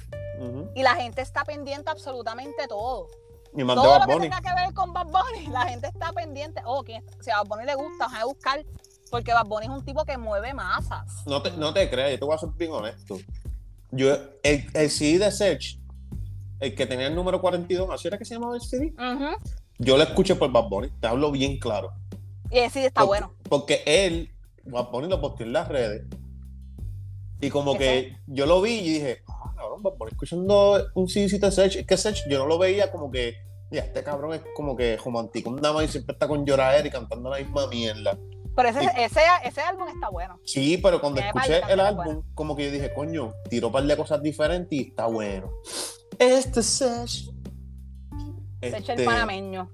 Y la gente está pendiente absolutamente todo. Y todo lo que tenga que ver con Bad Bunny, la gente está pendiente. Oh, si a Bad Bunny le gusta, a buscar. Porque Bad Bunny es un tipo que mueve masas. No te, no te creas, yo te voy a ser bien honesto. Yo, el, el CD de Search el que tenía el número 42, ¿así era que se llamaba el CD? Yo lo escuché por Bad Bunny, te hablo bien claro. Y ese CD está bueno. Porque él, Bad Bunny lo posteó en las redes. Y como que yo lo vi y dije, cabrón, escuchando un CD de Search. Es que Search yo no lo veía como que, ya, este cabrón es como que romántico, un dama y siempre está con llorar y cantando la misma mierda. Pero ese, ese, ese, álbum está bueno. Sí, pero cuando escuché el álbum, como que yo dije, coño, tiró un par de cosas diferentes y está bueno. Este Sech. Sech el panameño.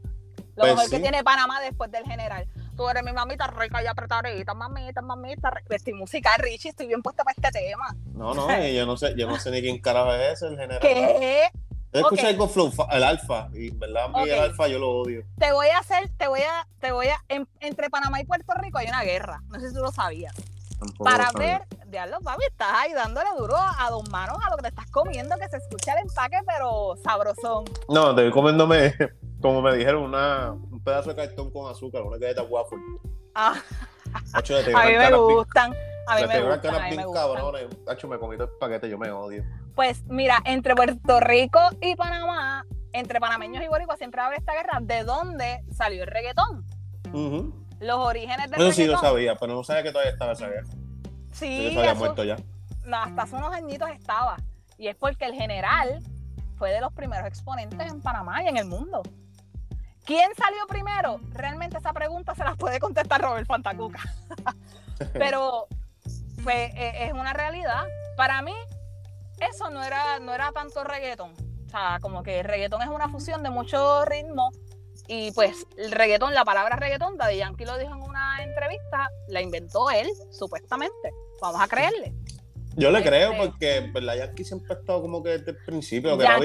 Lo pues mejor que tiene Panamá después del general. Tú eres mi mamita rica y apretadita, mamita, mamita. Estoy musical, Richie, estoy bien puesta para este tema. No, no, yo no sé, yo no sé ni quién carajo es ese, el general. ¿Qué? Escucha algo flow, el alfa, y verdad, a mí el alfa yo lo odio. Te voy a hacer, te voy a, te voy a, entre Panamá y Puerto Rico hay una guerra, no sé si tú lo sabías. para ver diablo, papi, estás ahí dándole duro a dos manos a lo que te estás comiendo, que se escucha el empaque, pero sabrosón. No, te estoy comiéndome, como me dijeron, una, un pedazo de cartón con azúcar, una galleta waffle. Ah. a mí me gustan. A mí me gustan, a mí me cabrones. Hacho, me comí todo el paquete, yo me odio. Pues mira, entre Puerto Rico y Panamá, entre panameños y boricuas siempre habrá esta guerra. ¿De dónde salió el reggaetón? Los orígenes del Eso sí lo sabía, pero no sabía que todavía estaba esa guerra. Sí, había muerto ya. hasta hace unos añitos estaba. Y es porque el general fue de los primeros exponentes en Panamá y en el mundo. ¿Quién salió primero? Realmente esa pregunta se la puede contestar Robert Fantacuca. Pero pues, e, es una realidad. Para mí, eso no era, no era tanto reggaetón. O sea, como que el reggaetón es una fusión de muchos ritmos y pues el reggaetón, la palabra reggaetón, Daddy Yankee lo dijo en una entrevista, la inventó él, supuestamente. Vamos a creerle. Yo le creo este, porque pues, la Yankee siempre ha estado como que desde el principio, que era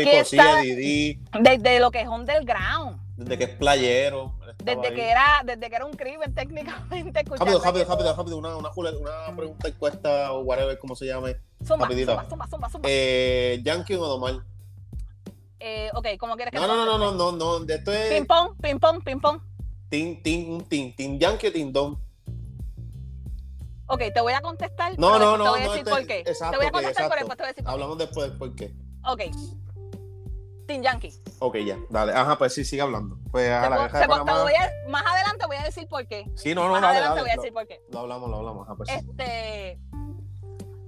Didi. Desde lo que es underground. Desde que es playero. Desde que, era, desde que era un crimen técnicamente. Rápido, rápido, rápido, rápido. Una, una, una pregunta encuesta o whatever, como se llame. Zumba, zumba, zumba, zumba, zumba. Eh, Yankee o Domar. Eh, ok, ¿cómo quieres que No, no, no, no, no, no. Esto es. Ping pong, ping pong, ping pong. Tin, tin, tin, tin yankee o tin don. Ok, te voy a contestar. No, no, no. Te voy a decir por qué. Exacto, te voy a contestar, pero después te voy a decir por Hablamos después por qué. Ok. Team Yankee. Ok, ya, dale. Ajá, pues sí, sigue hablando. Pues a la te, voy a, Más adelante voy a decir por qué. Sí, no, no, Más dale, adelante dale, voy a decir por qué. Lo hablamos, lo hablamos. Ajá, pues este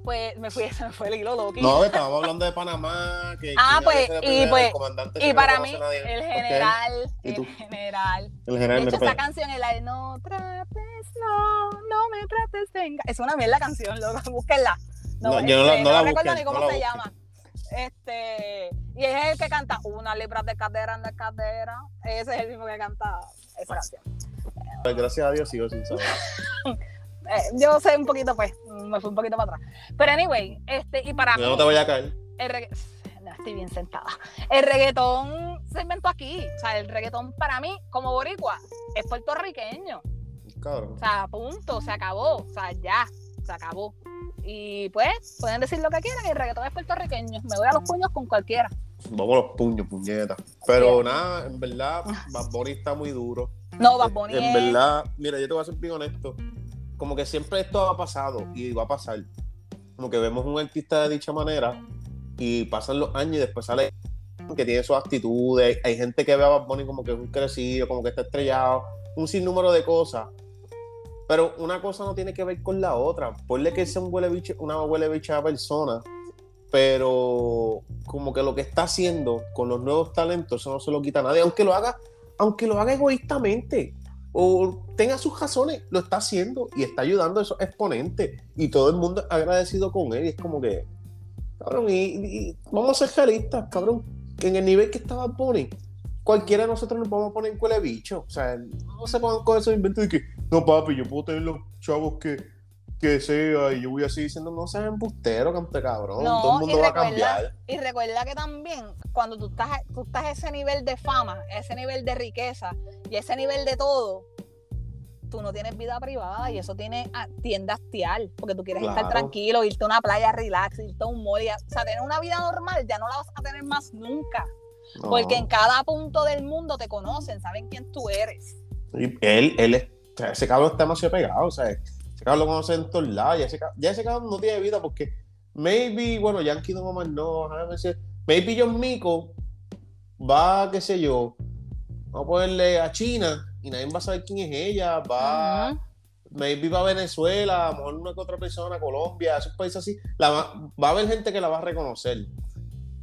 pues me fui, se me fue el hilo loco. No, estábamos hablando de Panamá. Que, ah, pues, y pues, y para mí, el general, el general. El general. De hecho, esa canción, el no trates, no, no me trates, venga. Es una mierda canción, loco, búsquenla. No, yo no, la, este, no, la recuerdo ni cómo se llama. Este, y es el que canta Una libra de cadera en la cadera. Ese es el mismo que canta esa canción. Pues gracias a Dios sigo sin saber. Eh, yo sé un poquito, pues, me fui un poquito para atrás. Pero anyway, este, y para mí. No te voy a caer. El no, estoy bien sentada. El reggaetón se inventó aquí. O sea, el reggaetón para mí, como boricua, es puertorriqueño. Cabrón. O sea, punto, se acabó. O sea, ya, se acabó. Y pues, pueden decir lo que quieran, el reggaetón es puertorriqueño. Me voy a los puños con cualquiera. Vamos a los puños, puñetas. Pero nada, en verdad, Bad Bunny está muy duro. No, Bad Bunny En es- verdad, mira, yo te voy a ser bien honesto. Como que siempre esto ha pasado y va a pasar. Como que vemos un artista de dicha manera y pasan los años y después sale que tiene sus actitudes. Hay gente que ve a Bad Bunny como que es un crecido, como que está estrellado, un sinnúmero de cosas. Pero una cosa no tiene que ver con la otra. Ponle que sea un huele una huele bicha persona, pero como que lo que está haciendo con los nuevos talentos, eso no se lo quita a nadie, aunque lo haga, aunque lo haga egoístamente o tenga sus razones, lo está haciendo y está ayudando a esos exponentes. Y todo el mundo es agradecido con él y es como que, cabrón, y, vamos a ser realistas, cabrón, en el nivel que estaba Bunny, cualquiera de nosotros nos vamos a poner en cuele bicho, o sea, no se pongan con esos inventos de que, no papi, yo puedo tener los chavos que, que sea y yo voy así diciendo, no seas embustero, cante cabrón, No, todo el mundo va a cambiar. Y recuerda que también cuando tú estás, tú estás a ese nivel de fama, a ese nivel de riqueza y a ese nivel de todo, tú no tienes vida privada y eso tiene, a- tiende a hastiar, porque tú quieres estar tranquilo, irte a una playa relax, irte a un mall, y a- o sea, tener una vida normal ya no la vas a tener más nunca, No. porque en cada punto del mundo te conocen, saben quién tú eres. Y él, él ese cabrón está demasiado pegado, o sea, ese cabrón lo conoce en todos lados, ya ese, ya ese cabrón no tiene vida porque maybe, bueno, Yankee no más no, maybe John Mico va, qué sé yo, va a ponerle a China y nadie va a saber quién es ella, va, Ujú. maybe va a Venezuela, a lo mejor una que otra persona, Colombia, esos países así, la va, va a haber gente que la va a reconocer,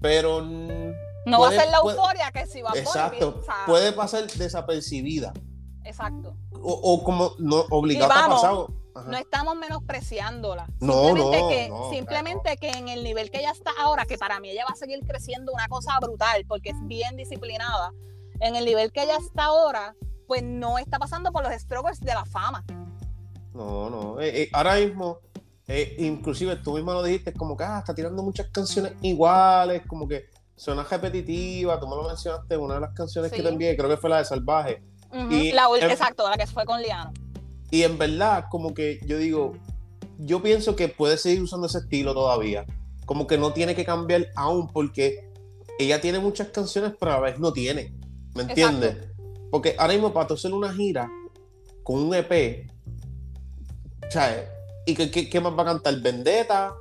pero No Puede- va a ser la puede- euforia que si va a exacto, sea, puede pasar desapercibida, Exacto. o, o como no obligado vamos, pasado. Ajá. No estamos menospreciándola. No, simplemente no, que, no, simplemente que en el nivel que ella está ahora, que para mí ella va a seguir creciendo una cosa brutal, porque es bien disciplinada, en el nivel que ella está ahora, pues no está pasando por los struggles de la fama. No, no. eh, eh, ahora mismo, eh, inclusive tú misma lo dijiste, como que ah, está tirando muchas canciones iguales, como que suena repetitiva. Tú me lo mencionaste en una de las canciones que Sí. te envié, creo que fue la de Salvaje. Ujú, Y la en- exacto, la que fue con Liano. Y en verdad, como que yo digo, yo pienso que puede seguir usando ese estilo todavía. Como que no tiene que cambiar aún, porque ella tiene muchas canciones, pero a la vez no tiene. ¿Me entiendes? Porque ahora mismo para hacer una gira con un EP, ¿sabes? ¿Y qué, qué- qué más va a cantar? Vendetta,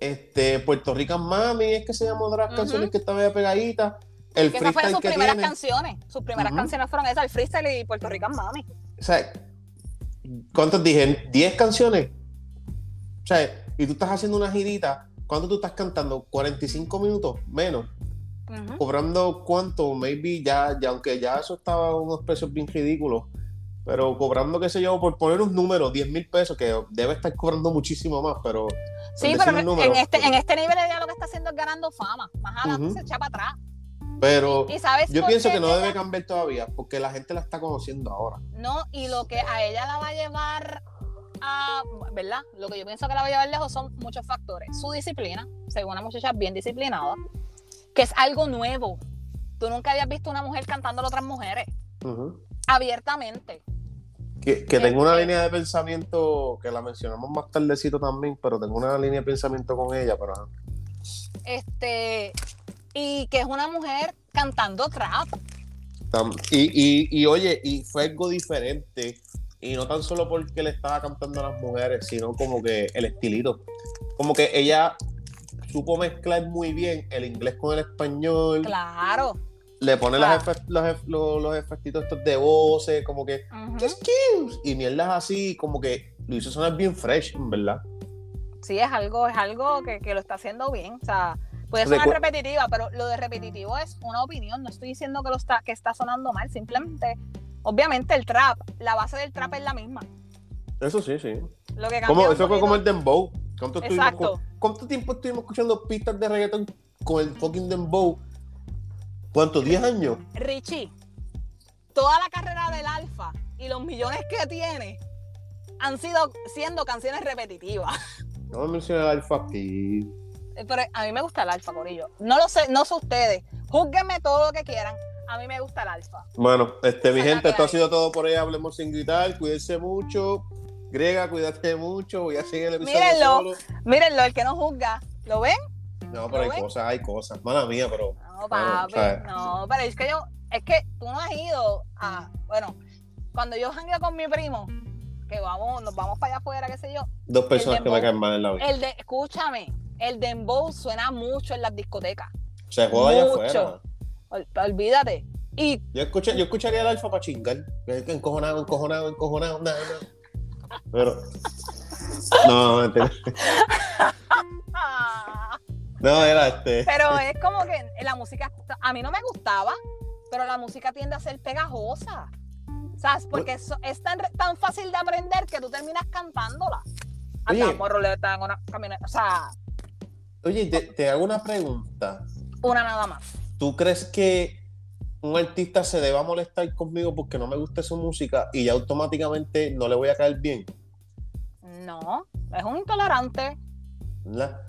este, Puerto Rican Mami, es que se llama otra de las canciones que medio pegadita. El Que esas fueron sus primeras tiene. canciones. Sus primeras canciones fueron esas, el freestyle y Puerto Rican Mami. O sea, ¿cuántas dije? ¿10 canciones? O sea, y tú estás haciendo una girita, ¿cuánto tú estás cantando? ¿45 minutos? Menos. ¿Cobrando cuánto? Maybe ya, ya aunque ya eso estaba a unos precios bien ridículos, pero cobrando, qué sé yo, por poner un número, 10 mil pesos, que debe estar cobrando muchísimo más, pero... Sí, pero número, en, este, en este nivel ella lo que está haciendo es ganando fama. Más adelante Ujú. se echa para atrás. Pero Y sabes yo pienso que no debe cambiar todavía, porque la gente la está conociendo ahora. No, y lo que a ella la va a llevar a, ¿verdad? Lo que yo pienso que la va a llevar lejos son muchos factores. Su disciplina, según una muchacha bien disciplinada, que es algo nuevo. Tú nunca habías visto una mujer cantando a otras mujeres, abiertamente. Que, que tengo una Este- línea de pensamiento que la mencionamos más tardecito también, pero tengo una línea de pensamiento con ella, pero. Este, y que es una mujer cantando trap. Y, y, y oye, y fue algo diferente. Y no tan solo porque le estaba cantando a las mujeres, sino como que el estilito. Como que ella supo mezclar muy bien el inglés con el español. Claro. Le pone Claro. las los, los, los efectitos estos de voces, como que Ujú. "Just kiss", y mierdas así, como que lo hizo sonar bien fresh, en verdad. Sí, es algo, es algo que, que lo está haciendo bien. O sea, puede sonar repetitiva, pero lo de repetitivo es una opinión. No estoy diciendo que lo está, que está sonando mal. Simplemente, obviamente, el trap, la base del trap es la misma. Eso sí, sí. Lo que cambia Como, eso fue como el dembow. ¿Cuánto, Exacto. ¿Cuánto tiempo estuvimos escuchando pistas de reggaeton con el fucking dembow? ¿Cuánto? ¿10 años? Richie, toda la carrera del Alfa y los millones que tiene han sido siendo canciones repetitivas. No me mencioné el alfa aquí. Pero a mí me gusta el Alfa, Corillo. No lo sé, no sé ustedes. Júzguenme todo lo que quieran. a mí me gusta el alfa. Bueno, este, mi Esa gente, esto ha sido todo por hoy. Hablemos sin gritar. Cuídense mucho. Grega, cuídate mucho. Voy a seguir el episodio Mírenlo. solo. Mírenlo, el que no juzga. ¿Lo ven? No, pero hay cosas, hay cosas. Mala mía, pero. No, papi. no, pero es que yo, es que tú no has ido a, bueno, cuando yo jangueo con mi primo, que vamos, nos vamos para allá afuera, qué sé yo, Dos personas que me caen mal en la vida. el de, escúchame, el dembow suena mucho en las discotecas. Se joda allá afuera. Ol- Olvídate. Y Yo, escuché, yo escucharía el alfa para chingar. Encojonado, encojonado, encojonado. Nada, nada. Pero. No, ah, No, era este. pero es como que la música, a mí no me gustaba, pero la música tiende a ser pegajosa. ¿Sabes? Porque es tan, tan fácil de aprender que tú terminas cantándola. Andamos roleta una camioneta. O sea, Oye, te, te hago una pregunta. una nada más. ¿Tú crees que un artista se deba molestar conmigo porque no me gusta su música y ya automáticamente no le voy a caer bien? No, es un intolerante. ¿Verdad?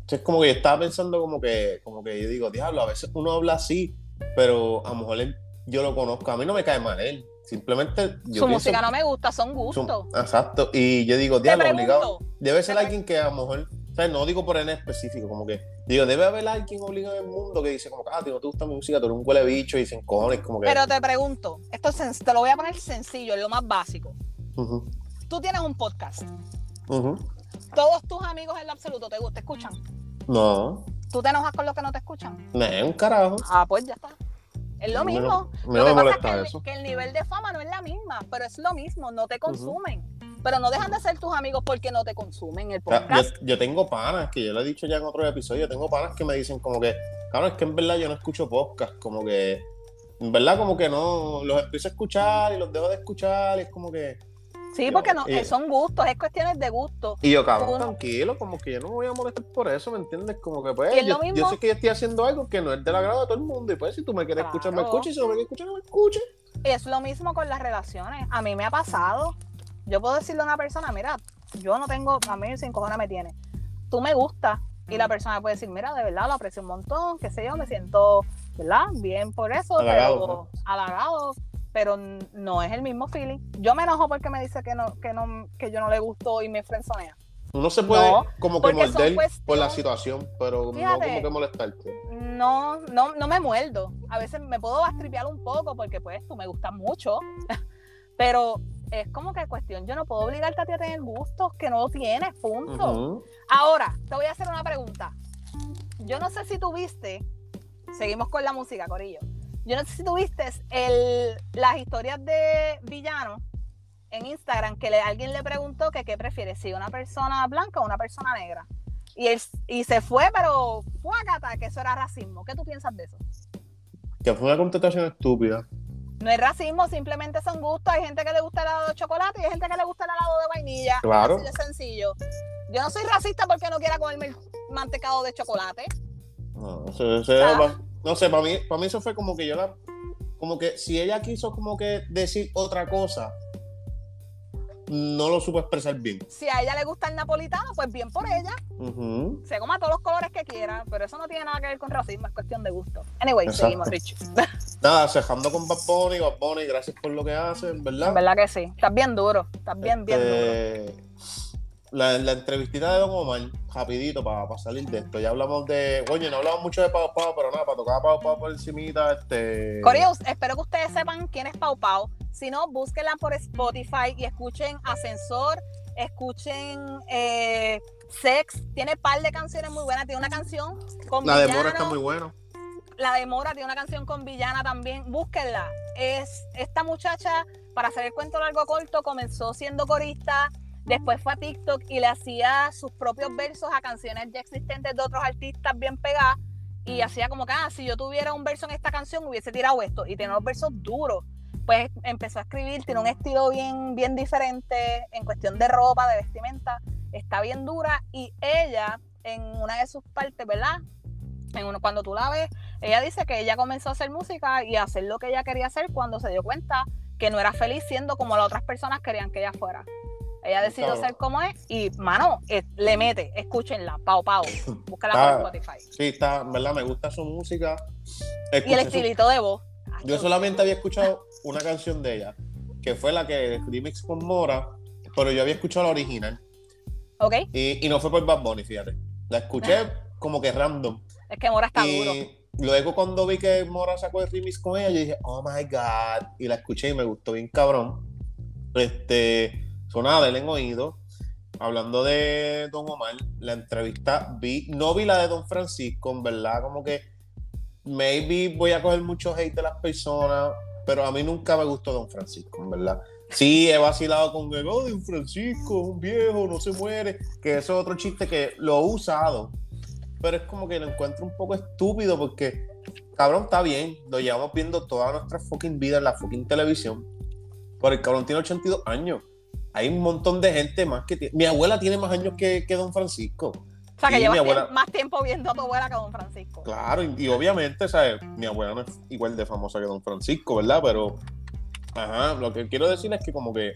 Entonces, como que yo estaba pensando como que, como que yo digo, diablo, a veces uno habla así, pero a lo mejor él- yo lo conozco, a mí no me cae mal él. Simplemente yo Su pienso- música no me gusta, son su- gustos. exacto. Y yo digo, diablo, obligado. Debe ser alguien que a lo mejor, no digo por en específico, como que, digo, debe haber alguien obligado en el mundo que dice como, ah, tío, no te gusta mi música, tú eres un huele bicho y se encojones, como que. pero te pregunto, esto es te lo voy a poner sencillo, es lo más básico. Ujú, Tú tienes un podcast, todos tus amigos en lo absoluto te, te escuchan. No, ¿Tú te enojas con los que no te escuchan? no un carajo. Ah, pues ya está. Es lo mismo. a mí lo que me pasa es que el, eso. que el nivel de fama no es la misma, pero es lo mismo, no te consumen. Pero no dejan de ser tus amigos porque no te consumen el sea, podcast. yo, yo tengo panas, que yo lo he dicho ya en otro episodio, tengo panas que me dicen como que, cabrón, es que en verdad yo no escucho podcast, como que, en verdad como que no, los empiezo a escuchar y los dejo de escuchar, y es como que, sí, porque no, y- eh, son gustos, es cuestiones de gusto. y yo, cabrón, Uno- tranquilo, como que yo no me voy a molestar por eso, ¿me entiendes? Como que pues, yo, sé que yo estoy haciendo algo que no es del agrado de todo el mundo, y pues si tú me quieres escuchar, me escuchas, y si no me quieres escuchar, no me escuches. Y es lo mismo con las relaciones. A mí me ha pasado. Yo puedo decirle a una persona, mira, yo no tengo, a mí sin cojones me tiene. Tú me gustas. Y la persona puede decir, mira, de verdad lo aprecio un montón, qué sé yo, me siento, ¿verdad? Bien por eso, Halagado, pero halagado, pero no es el mismo feeling. Yo me enojo porque me dice que no, que no, que yo no le gusto y me frenzonea. Uno se puede No, como que morder por la situación, pero no Fíjate. como que molestarte. No, no, no me muerdo. A veces me puedo bastripear un poco porque pues tú me gustas mucho. Pero es como que cuestión, yo no puedo obligarte a ti a tener gustos que no tienes, punto. Ahora, te voy a hacer una pregunta. Yo no sé si tuviste, seguimos con la música, Corillo. Yo no sé si tuviste el, las historias de Villano en Instagram que le- alguien le preguntó que qué prefiere, si una persona blanca o una persona negra. Y, él, y se fue, pero fuácata, que eso era racismo. ¿Qué tú piensas de eso? Que fue una contestación estúpida. No es racismo, simplemente son gustos. Hay gente que le gusta el helado de chocolate y hay gente que le gusta el helado de vainilla. Claro. Así de sencillo. Yo no soy racista porque no quiera comerme el mantecado de chocolate. No, se- se- pa- no sé, para mí, para mí eso fue como que yo la. Como que si ella quiso como que decir otra cosa, no lo supo expresar bien. Si a ella le gusta el napolitano, pues bien por ella. Ujú. Se coma todos los colores que quiera, pero eso no tiene nada que ver con racismo, es cuestión de gusto. Anyway, Exacto. seguimos, Rich. Nada, cejando con Bad Bunny, Bad Bunny, gracias por lo que hacen, ¿verdad? En verdad que sí. Estás bien duro. Estás bien, bien duro. La, la entrevistita de Don Omar, rapidito para salir de esto. Ya hablamos de. Oye, no hablamos mucho de Pau Pau, pero nada, para tocar a Pau Pau por encimita, este. Coreos, espero que ustedes sepan quién es Pau Pau. Si no, búsquenla por Spotify y escuchen Ascensor, escuchen eh, Sex. Tiene un par de canciones muy buenas. Tiene una canción con La de Villano. Mora está muy buena. La de Mora tiene una canción con Villana también. Búsquenla. Es esta muchacha, para hacer el cuento largo corto, comenzó siendo corista. Después fue a TikTok y le hacía sus propios versos a canciones ya existentes de otros artistas bien pegadas. Y hacía como que, ah, si yo tuviera un verso en esta canción, hubiese tirado esto. Y tiene unos versos duros. Pues empezó a escribir, tiene un estilo bien, bien diferente en cuestión de ropa, de vestimenta. Está bien dura. Y ella, en una de sus partes, ¿verdad? En uno, cuando tú la ves, ella dice que ella comenzó a hacer música y a hacer lo que ella quería hacer cuando se dio cuenta que no era feliz siendo como las otras personas querían que ella fuera. Ella decidió Claro. ser como es y, mano, le mete, escúchenla, Pau Pau, búscala Ah, por Spotify. Sí, está, verdad, me gusta su música. Y el su- estilito de voz, Yo solamente había escuchado una canción de ella, que fue la que remix con Mora, pero yo había escuchado la original. Ok. Y, y no fue por Bad Bunny, fíjate. La escuché como que random. Es que Mora está y duro. luego cuando vi que Mora sacó el remix con ella, yo dije, oh my god. Y la escuché y me gustó bien cabrón. Este, sonaba de él en oído. Hablando de Don Omar, la entrevista vi, no vi la de Don Francisco, en verdad, como que maybe voy a coger mucho hate de las personas, pero a mí nunca me gustó Don Francisco, en verdad. Sí, he vacilado con el, oh, Don Francisco, un viejo, no se muere, que eso es otro chiste que lo he usado, pero es como que lo encuentro un poco estúpido porque, cabrón, está bien, lo llevamos viendo toda nuestra fucking vida en la fucking televisión, pero el cabrón tiene 82 años. Hay un montón de gente más que tiene. Mi abuela tiene más años que, que Don Francisco. O sea, que llevas abuela- más tiempo viendo a tu abuela que a Don Francisco. Claro, y, y obviamente, ¿sabes? Mi abuela no es igual de famosa que Don Francisco, ¿verdad? Pero, ajá, lo que quiero decir es que como que,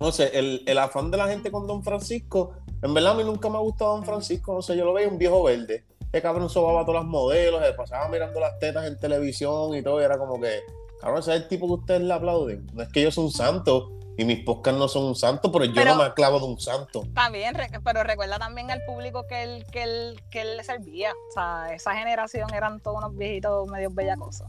no sé, el, el afán de la gente con Don Francisco, en verdad a mí nunca me ha gustado Don Francisco, no sé, yo lo veía un viejo verde. El cabrón sobaba a todas las modelos, se pasaba mirando las tetas en televisión y todo, y era como que, cabrón, ese es el tipo que ustedes le aplauden. No es que yo soy un santo, y mis podcasts no son un santo, pero yo Pero- no me clavo de un santo. También, re- pero recuerda también al público que él, que él, que él le servía. O sea, esa generación eran todos unos viejitos medio bellacosos.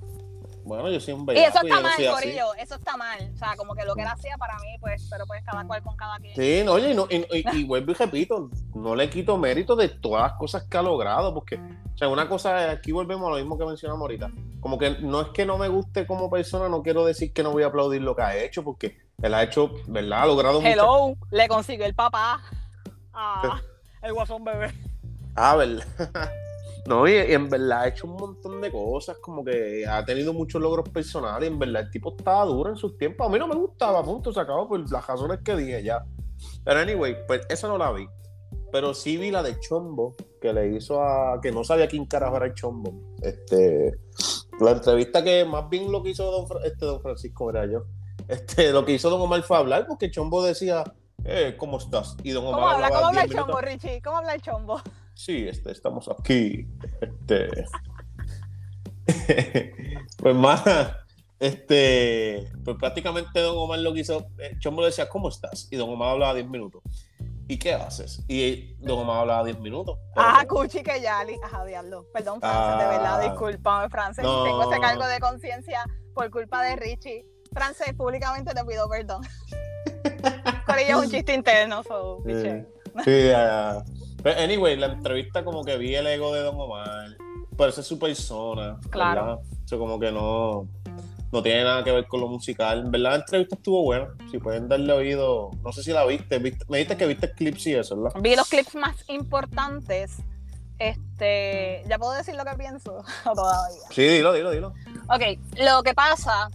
Bueno, yo soy un Y bellaco eso y está yo no mal. Corillo, eso está mal. O sea, como que lo que él hacía para mí, pues, pero pues cada cual con cada quien. Sí, no, oye, y, no- y- y- y vuelvo y repito, no le quito mérito de todas las cosas que ha logrado, porque, o sea, una cosa, aquí volvemos a lo mismo que mencionamos ahorita, como que no es que no me guste como persona, no quiero decir que no voy a aplaudir lo que ha hecho, porque él ha hecho, ¿verdad? Ha logrado mucho. Hello, le consiguió el papá. Ah, el guasón bebé. Ah, ¿verdad? No, y, y en verdad ha hecho un montón de cosas, como que ha tenido muchos logros personales, y en verdad el tipo estaba duro en sus tiempos. A mí no me gustaba, punto, se acabó por las razones que dije ya. Pero anyway, pues esa no la vi. Pero sí vi la de Chombo, que le hizo a. que no sabía quién carajo era el Chombo. Este. La entrevista que más bien lo que hizo Don, este, don Francisco era yo. Este, lo que hizo Don Omar fue hablar, porque Chombo decía, eh, ¿cómo estás? Y Don Omar ¿Cómo habla? ¿Cómo habla 10 el chombo, minutos. Richie? ¿Cómo habla el chombo? Sí, este, estamos aquí. Este. pues más, este, pues prácticamente Don Omar lo que hizo, eh, Chombo le decía, ¿cómo estás? Y Don Omar hablaba 10 minutos. ¿Y qué haces? Y Don Omar hablaba 10 minutos. Pero, Ah, Cuchi que Yali. Ajá, diablo. Perdón, Frances, de verdad, Ah. discúlpame, Frances. No. Tengo ese cargo de conciencia por culpa de Richie. Frances, públicamente te pido perdón. Por ello es un chiste interno, so, Sí. Sí, ah, pero anyway, la entrevista como que vi el ego de Don Omar. Pero esa es su persona. Claro. ¿verdad? Eso como que no, no tiene nada que ver con lo musical. En verdad la entrevista estuvo buena. Si pueden darle oído, no sé si la viste. viste- me dijiste que viste clips y eso, ¿verdad? Vi los clips más importantes. Este, ¿ya puedo decir lo que pienso? ¿O todavía? Sí, dilo, dilo, dilo. Ok, lo que pasa,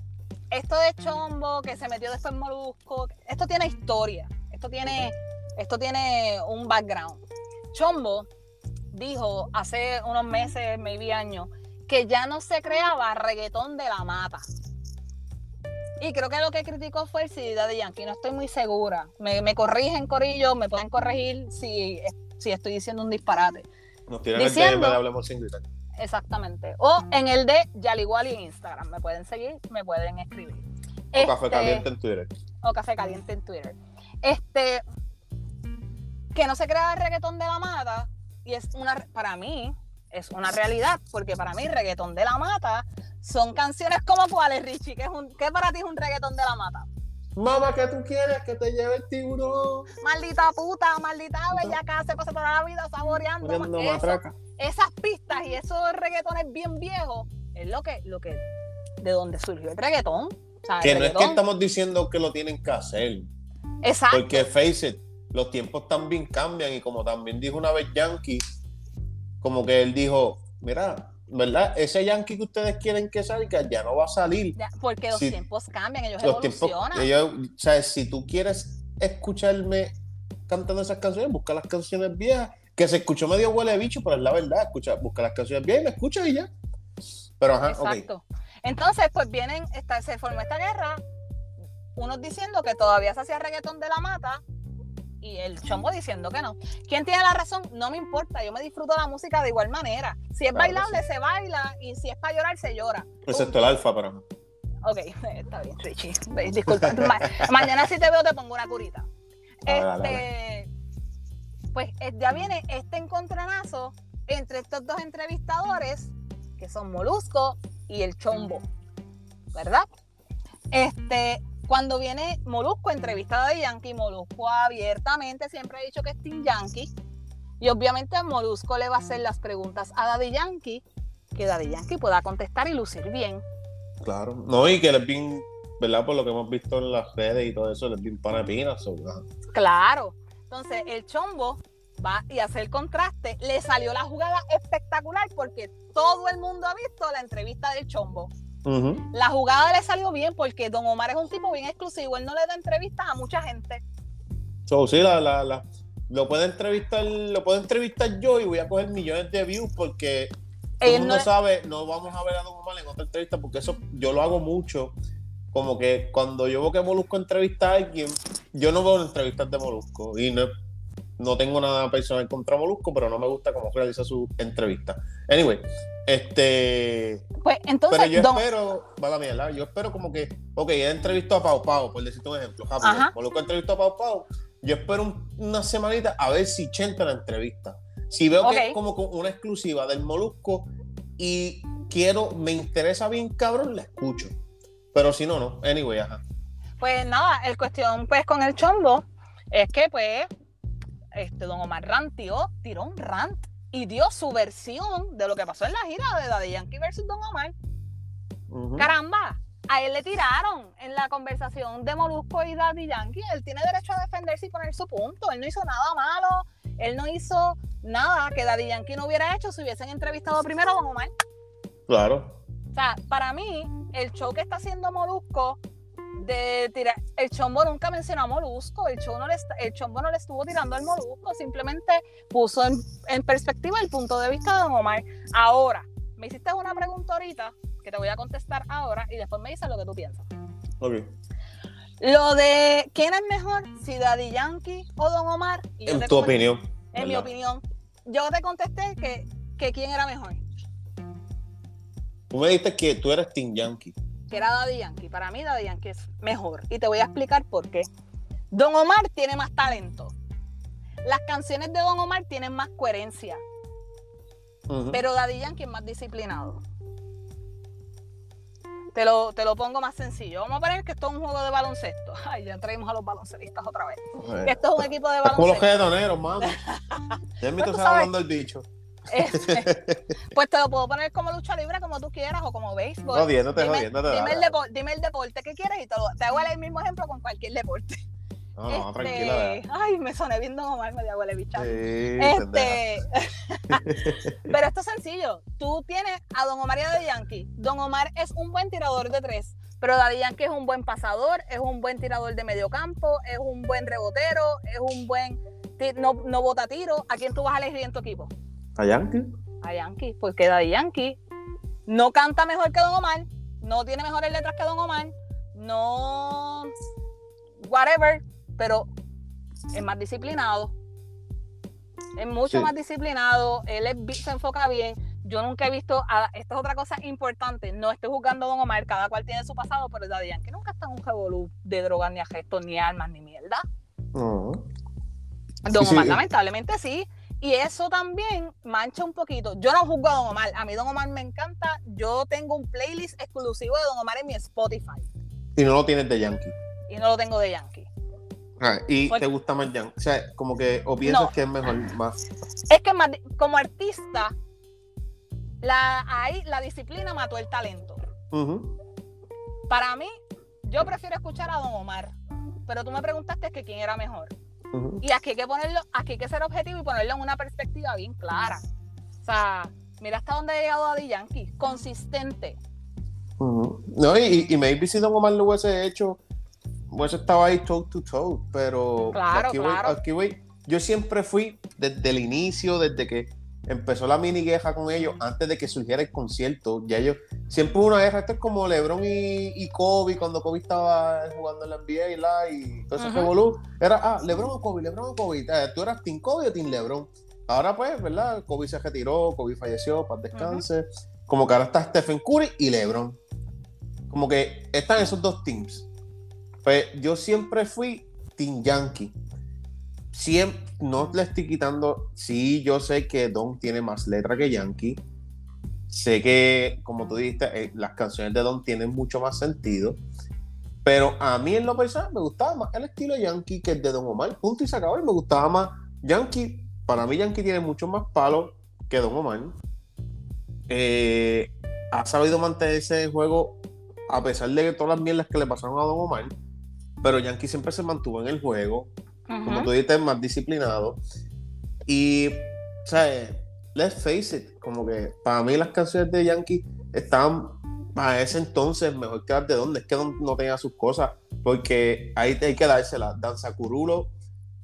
esto de Chombo que se metió después en Molusco, esto tiene historia, esto tiene, esto tiene un background. Chombo dijo hace unos meses, maybe años, que ya no se creaba reggaetón de la mata. Y creo que lo que criticó fue el CD de Yankee, no estoy muy segura. Me, me corrigen, Corillo, me pueden corregir si, si estoy diciendo un disparate. Nos tiran Diciendo- el de Hablemos sin gritar. Exactamente. O en el de Yaliguali en Instagram. Me pueden seguir, me pueden escribir. O café Este, caliente en Twitter. O café caliente en Twitter. Este. Que no se crea el reggaetón de la mata. Y es una. Para mí, es una realidad. Porque para mí, reggaetón de la mata son canciones como cuáles, Richie. ¿Qué, es un, ¿Qué para ti es un reggaetón de la mata? Mamá, ¿qué tú quieres? Que te lleve el tiburón. Maldita puta, maldita bellaca, se pasa toda la vida saboreando. Poniendo eso. Esas pistas y esos reggaetones bien viejos es lo que, lo que, de donde surgió el reggaetón. O sea, el Que no es que estamos diciendo que lo tienen que hacer. Exacto. Porque face it, los tiempos también cambian y como también dijo una vez Yankee, como que él dijo, mira, ¿verdad? Ese Yankee que ustedes quieren que salga ya no va a salir. Ya, porque los tiempos cambian, ellos Los tiempos, evolucionan. ellos- o sea, si tú quieres escucharme cantando esas canciones, busca las canciones viejas, que se escuchó medio huele de bicho, pero es la verdad, escucha, busca las canciones y me escucha y ya. Pero ajá. Exacto. Entonces, pues vienen, esta, se formó esta guerra, unos diciendo que todavía se hacía reggaetón de la mata y el chombo diciendo que no. ¿Quién tiene la razón? No me importa, yo me disfruto la música de igual manera. Si es bailable, se baila y si es para llorar, se llora. Excepto el alfa para mí. Ok, está bien, Richie. Disculpa. mañana si te veo te pongo una curita. este, pues eh, ya viene este encontronazo entre estos dos entrevistadores, que son Molusco y el Chombo, ¿verdad? Este, cuando viene Molusco entrevistada de Yankee, Molusco abiertamente siempre ha dicho que es Team Yankee. Y obviamente a Molusco le va a hacer las preguntas a Daddy Yankee, que Daddy Yankee pueda contestar y lucir bien. Claro. No, y que les bien, ¿verdad? Por lo que hemos visto en las redes y todo eso, les bien panapinas. Claro. Entonces, el chombo va y hace el contraste. Le salió la jugada espectacular porque todo el mundo ha visto la entrevista del chombo. La jugada le salió bien porque Don Omar es un tipo bien exclusivo. Él no le da entrevistas a mucha gente. sí, la, lo puede entrevistar, lo puedo entrevistar yo y voy a coger millones de views porque todo el mundo sabe, no vamos a ver a Don Omar en otra entrevista porque eso yo lo hago mucho. Como que cuando yo veo que Molusco entrevista a alguien, yo no veo entrevistas de Molusco y no no tengo nada personal contra Molusco, pero no me gusta cómo realiza su entrevista. Anyway, este. Pues entonces. Pero yo espero, va la mierda, yo espero como que, ok, he entrevistado a Pau Pau, por decirte un ejemplo, Molusco entrevistó a Pau Pau. Yo espero una semanita a ver si Chenta la entrevista. Si veo que es como una exclusiva del Molusco y quiero, me interesa bien, cabrón, la escucho. Pero si no, no. Anyway, ajá. Pues nada, el cuestión pues con el chombo es que pues este, don Omar rantió, tiró un rant y dio su versión de lo que pasó en la gira de Daddy Yankee versus Don Omar. Caramba, a él le tiraron en la conversación de Molusco y Daddy Yankee. Él tiene derecho a defenderse y poner su punto. Él no hizo nada malo. Él no hizo nada que Daddy Yankee no hubiera hecho si hubiesen entrevistado primero a Don Omar. Claro. Sea, para mí, el show que está haciendo Molusco de tirar. El chombo nunca mencionó a Molusco, el, chombo no le, el chombo no le estuvo tirando al Molusco, simplemente puso en, perspectiva el punto de vista de Don Omar. Ahora, me hiciste una pregunta ahorita que te voy a contestar ahora y después me dices lo que tú piensas. Lo de quién es mejor, si Daddy Yankee o Don Omar. en tu opinión. En mi opinión. Yo te contesté que, que quién era mejor. Tú me dijiste que tú eres Team Yankee que era Daddy Yankee. Para mí Daddy Yankee es mejor y te voy a explicar por qué. Don Omar tiene más talento. Las canciones de Don Omar tienen más coherencia. Pero Daddy Yankee es más disciplinado. Te lo, te lo pongo más sencillo. Vamos a poner que esto es un juego de baloncesto. Ay, ya traemos a los baloncelistas otra vez. esto es un equipo de baloncesto. Como los gedoneros, mano. Ya me estás hablando el bicho. Este, pues te lo puedo poner como lucha libre, como tú quieras, o como béisbol. Jodiéndote, dime, jodiéndote. Dime el, dime el, deporte que quieres y te, te, hago el mismo ejemplo con cualquier deporte. No, no, este, tranquila. Ay, me soné bien Don Omar, me dio huele bicha. este, pero esto es sencillo. Tú tienes a Don Omar y a Daddy Yankee. Don Omar es un buen tirador de tres, pero Daddy Yankee es un buen pasador, es un buen tirador de medio campo, es un buen rebotero, es un buen no, no bota tiro. ¿A quién tú vas a elegir en tu equipo? ¿A Yankee? A Yankee, porque Daddy Yankee no canta mejor que Don Omar, no tiene mejores letras que Don Omar, no. whatever, pero es más disciplinado. Es mucho más disciplinado, él se enfoca bien. Yo nunca he visto, esto es otra cosa importante, no estoy juzgando a Don Omar, cada cual tiene su pasado, pero Daddy Yankee nunca está en un revolú de drogas, ni gestos, ni armas, ni mierda. Don Omar, lamentablemente sí, y eso también mancha un poquito. Yo no juzgo a Don Omar. A mí Don Omar me encanta. Yo tengo un playlist exclusivo de Don Omar en mi Spotify. Y no lo tienes de Yankee. Y no lo tengo de Yankee. Ah, ¿Y te gusta más Yankee? O sea, como que, o piensas que es mejor más. Es que más, como artista, la, ahí la disciplina mató el talento. Para mí, yo prefiero escuchar a Don Omar. Pero tú me preguntaste que quién era mejor. Y aquí hay que ponerlo, aquí hay que ser objetivo y ponerlo en una perspectiva bien clara. O sea, mira hasta dónde ha llegado Daddy Yankee, consistente. No, y, y maybe si Don Omar lo hubiese hecho, hubiese estado ahí toe to toe, pero claro, aquí, claro. Voy, aquí voy. Yo siempre fui desde el inicio, desde que empezó la mini guerra con ellos antes de que surgiera el concierto. Ya ellos, siempre hubo una guerra, esto es como LeBron y, y Kobe, cuando Kobe estaba jugando en la NBA y, la, y todo ese revolú. Era, ah, LeBron o Kobe, LeBron o Kobe. Eh, Tú eras Team Kobe o Team LeBron. Ahora pues, ¿verdad? Kobe se retiró, Kobe falleció, paz descanse. Como que ahora está Stephen Curry y LeBron. Como que están esos dos teams. Pues yo siempre fui Team Yankee. Siempre, no le estoy quitando. Sí, yo sé que Don tiene más letra que Yankee. Sé que, como tú dijiste, eh, las canciones de Don tienen mucho más sentido. Pero a mí en lo personal me gustaba más el estilo Yankee que el de Don Omar. Punto y se acabó. Y me gustaba más Yankee. Para mí Yankee tiene mucho más palos que Don Omar. Eh, ha sabido mantenerse en juego a pesar de todas las mierdas que le pasaron a Don Omar. Pero Yankee siempre se mantuvo en el juego como tú dices, más disciplinado. Y, o sea, let's face it, como que para mí las canciones de Yankee estaban para ese entonces mejor que las de Don. Es que Don no tenía sus cosas, porque ahí hay que dársela. Danza Curulo,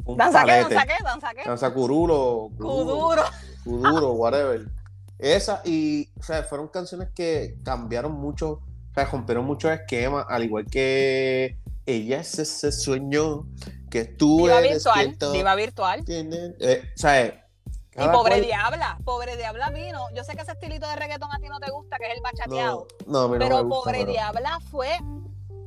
un ¿Danza qué? ¿Danza qué? ¿Danza qué? Danza Curulo, Kuduro. Kuduro, whatever. Esa, y, o sea, fueron canciones que cambiaron mucho, o sea, rompieron muchos esquemas, al igual que ella es ese sueño que tú Diva eres virtual. Diva virtual. Tiene- eh, o sea, Y pobre cual- Diabla, pobre Diabla vino. Yo sé que ese estilito de reggaetón a ti no te gusta, que es el bachateado. No, no, a mí no pero me gusta, pobre pero- Diabla fue.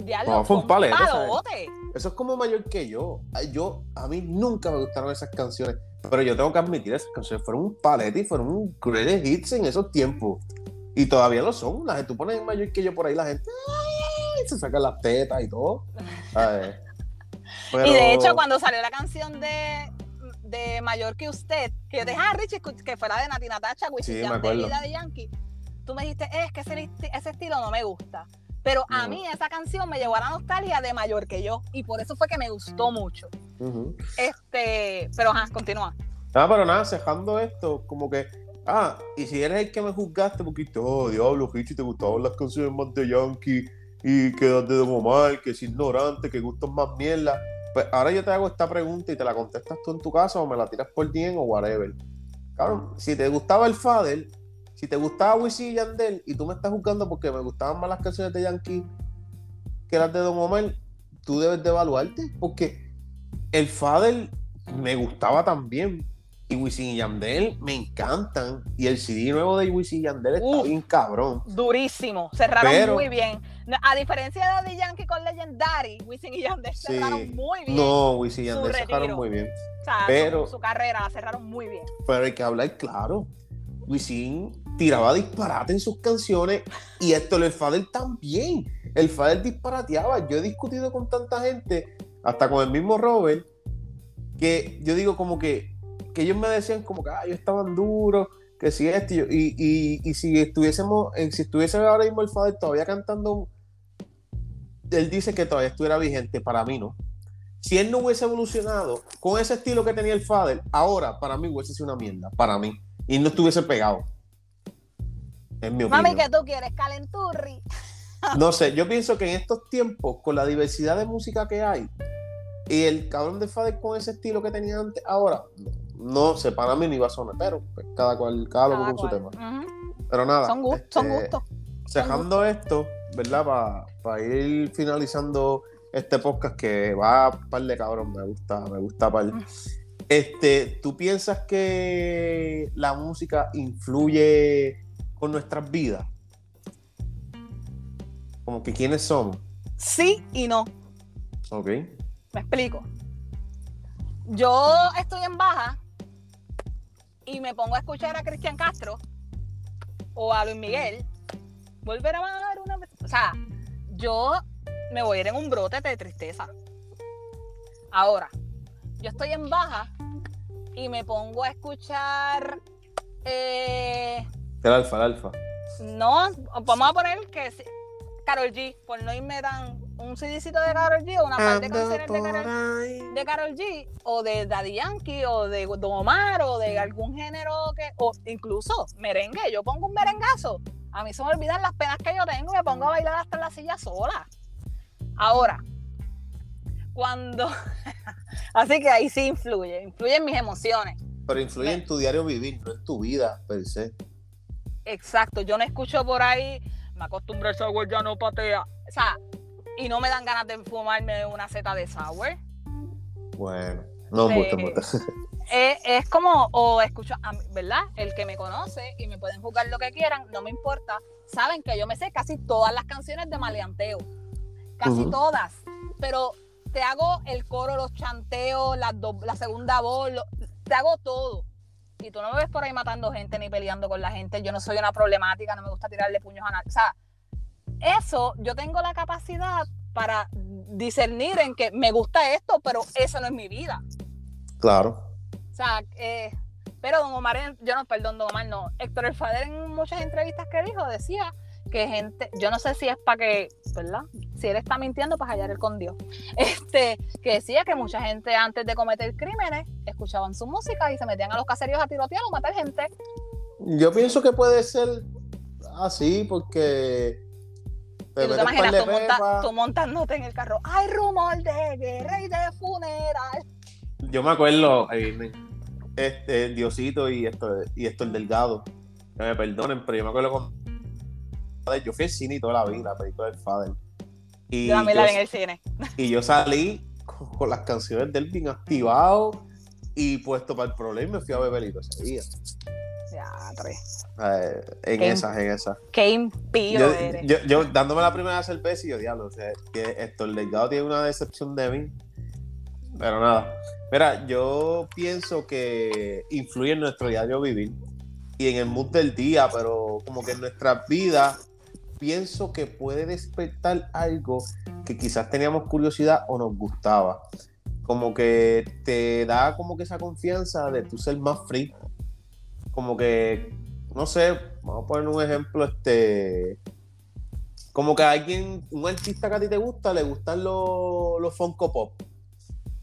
Diablo, No, fue un palote. Eso es como mayor que yo. Yo. A mí nunca me gustaron esas canciones. Pero yo tengo que admitir, esas canciones fueron un palete y fueron un greatest hits en esos tiempos. Y todavía lo son. La gente, tú pones mayor que yo por ahí, la gente ¡ay! Se saca las tetas y todo. Pero- Y de hecho, cuando salió la canción de, de Mayor que usted, que Richie, escu- que fuera de Nati Natacha, Wisin Sí, y acuerdo. de Yankee, tú me dijiste, "Eh, es que ese, ese estilo no me gusta. Pero a No. mí esa canción me llevó a la nostalgia de Mayor que yo. Y por eso fue que me gustó mucho. Este, pero ajá, continúa. Ah, pero nada, cejando esto, como que. Ah, y si eres el que me juzgaste porque oh, diablo, Richie, te gustaban las canciones más de Yankee y que das de Omar, que es ignorante, que gustan más mierda. Pues ahora yo te hago esta pregunta y te la contestas tú en tu casa o me la tiras por DM o whatever. Cabrón, si te gustaba el Fader, si te gustaba Wisin y Yandel y tú me estás juzgando porque me gustaban más las canciones de Yankee que las de Don Omar, tú debes de evaluarte porque el Fader me gustaba también. Y Wisin y Yandel me encantan. Y el CD nuevo de Wisin y Yandel está Uf. bien cabrón. Durísimo, cerraron Pero- muy bien. A diferencia de Daddy Yankee con Legendary, Wisin y Yandel Sí. cerraron muy bien. No, Wisin y Yandel cerraron muy bien. O sea, pero- su, carrera la cerraron muy bien. Pero hay que hablar claro. Wisin tiraba disparate en sus canciones y esto el Fader también. El Fader disparateaba. Yo he discutido con tanta gente, hasta con el mismo Robert, que yo digo como que, que ellos me decían como que ah, ellos estaban duros, que si esto y, y- y si estuviésemos, eh, si estuviese ahora mismo el Fader todavía cantando, él dice que todavía estuviera vigente, para mí no. Si él no hubiese evolucionado con ese estilo que tenía el Fader, ahora para mí hubiese sido una mierda, para mí, y no estuviese pegado. Es mi opinión. Mami, que tú quieres? Calenturri. No sé, yo pienso que en estos tiempos, con la diversidad de música que hay, y el cabrón de Fader con ese estilo que tenía antes, ahora, no, no sé, para mí no iba a sonar, pero pues, cada cual, cada loco Cada con su tema. Pero nada, Son, este, gustos. Cerrando esto, ¿verdad? Para ir finalizando este podcast que va a par de cabrón, me gusta, me gusta par. Mm. Este, ¿tú piensas que la música influye con nuestras vidas? Como que quiénes somos, Sí y no. ¿ok? Me explico. Yo estoy en baja y me pongo a escuchar a Cristian Castro o a Luis Miguel. Volver a amar una. O sea, yo me voy a ir en un brote de tristeza. Ahora, yo estoy en baja y me pongo a escuchar. eh, El alfa, el alfa. no, vamos a poner que Carol G, por no irme tan. Un CDcito de Carol G o una parte de canciones de Carol de Carol G o de Daddy Yankee o de Don Omar o de algún género que o incluso merengue, yo pongo un merengazo, a mí se me olvidan las penas que yo tengo y me pongo a bailar hasta en la silla sola. Ahora, cuando así que ahí sí influye, influye en mis emociones. Pero influye en tu diario vivir, no en tu vida per se. Exacto, yo no escucho por ahí, me acostumbré a sour, ya no patea. O sea, y no me dan ganas de fumarme una seta de sour. Bueno, no Sí. mucho, mucho. Eh, es como, o escucho, ¿verdad? El que me conoce y me pueden jugar lo que quieran, no me importa. Saben que yo me sé casi todas las canciones de maleanteo. Casi todas. Pero te hago el coro, los chanteos, la, do- la segunda voz, lo- te hago todo. Y tú no me ves por ahí matando gente ni peleando con la gente. Yo no soy una problemática, no me gusta tirarle puños a nadie. O sea, eso yo tengo la capacidad para discernir en que me gusta esto, pero eso no es mi vida. Claro. O sea, eh, pero don Omar, en- yo no, perdón, don Omar, no. Héctor El Fader en muchas entrevistas que dijo decía que gente, yo no sé si es para que, ¿verdad? Si él está mintiendo, para hallar el con Dios. Este, que decía que mucha gente antes de cometer crímenes escuchaban su música y se metían a los caseríos a tirotear o matar gente. Yo pienso que puede ser así porque. y tú te imaginas tú, monta- tú montándote en el carro. ¡Hay rumor de guerra y de funeral! Yo me acuerdo, ahí, este, Diosito y esto, y esto el Delgado. Que me perdonen, pero yo me acuerdo con. Yo fui al cine toda la vida, la película del Father. Y Yo también yo, la vi en el cine. y yo salí con, con las canciones del bien activado y puesto para el problema y me fui a beber y ese día. Ya, tres. Eh, en Qué esas, en esas. Qué impío Yo, eres. yo, yo dándome la primera cerveza y yo, diablo, o sea, que esto, el Delgado tiene una decepción de mí. Pero nada. Mira, yo pienso que influye en nuestro diario vivir y en el mood del día, pero como que en nuestras vidas pienso que puede despertar algo que quizás teníamos curiosidad o nos gustaba. Como que te da como que esa confianza de tú ser más free. Como que, no sé, vamos a poner un ejemplo, este... Como que a alguien, un artista que a ti te gusta, le gustan los, los Funko Pop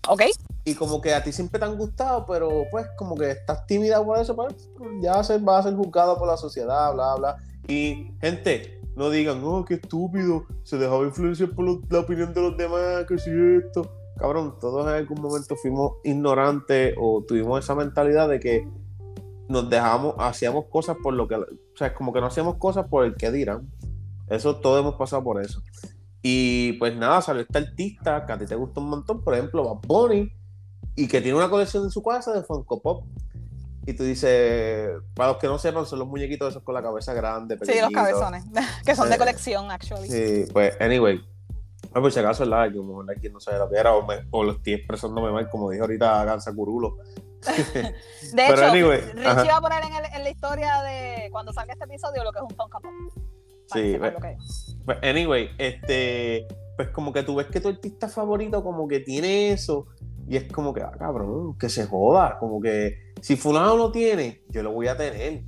¿Ok? y como que a ti siempre te han gustado, pero pues como que estás tímida por eso, pues ya se, va a ser juzgado por la sociedad, bla, bla. Y gente, no digan, oh, qué estúpido, se dejaba influenciar por la opinión de los demás, que si esto. Cabrón, todos en algún momento fuimos ignorantes o tuvimos esa mentalidad de que nos dejamos, hacíamos cosas por lo que, o sea, como que no hacíamos cosas por el que dirán. Eso todos hemos pasado por eso. Y pues nada, salió este artista que a ti te gusta un montón, por ejemplo, Bad Bunny, y que tiene una colección en su casa de Funko Pop. Y tú dices, para los que no sepan, son los muñequitos esos con la cabeza grande. Sí, los cabezones. que son de colección, actually. Sí, pues, anyway. Ah, por si acaso, ¿verdad? Que a lo mejor no sabe lo que era, o, me- o lo estoy expresándome mal, como dijo ahorita Gansa Curulo. De pero hecho, anyway, Richie ajá. va a poner en, el- en la historia de cuando salga este episodio lo que es un Funko Pop. Sí, ve- lo que es. Pues, anyway, este, pues como que tú ves que tu artista favorito como que tiene eso y es como que, ah, cabrón, que se joda, como que si fulano lo tiene, yo lo voy a tener.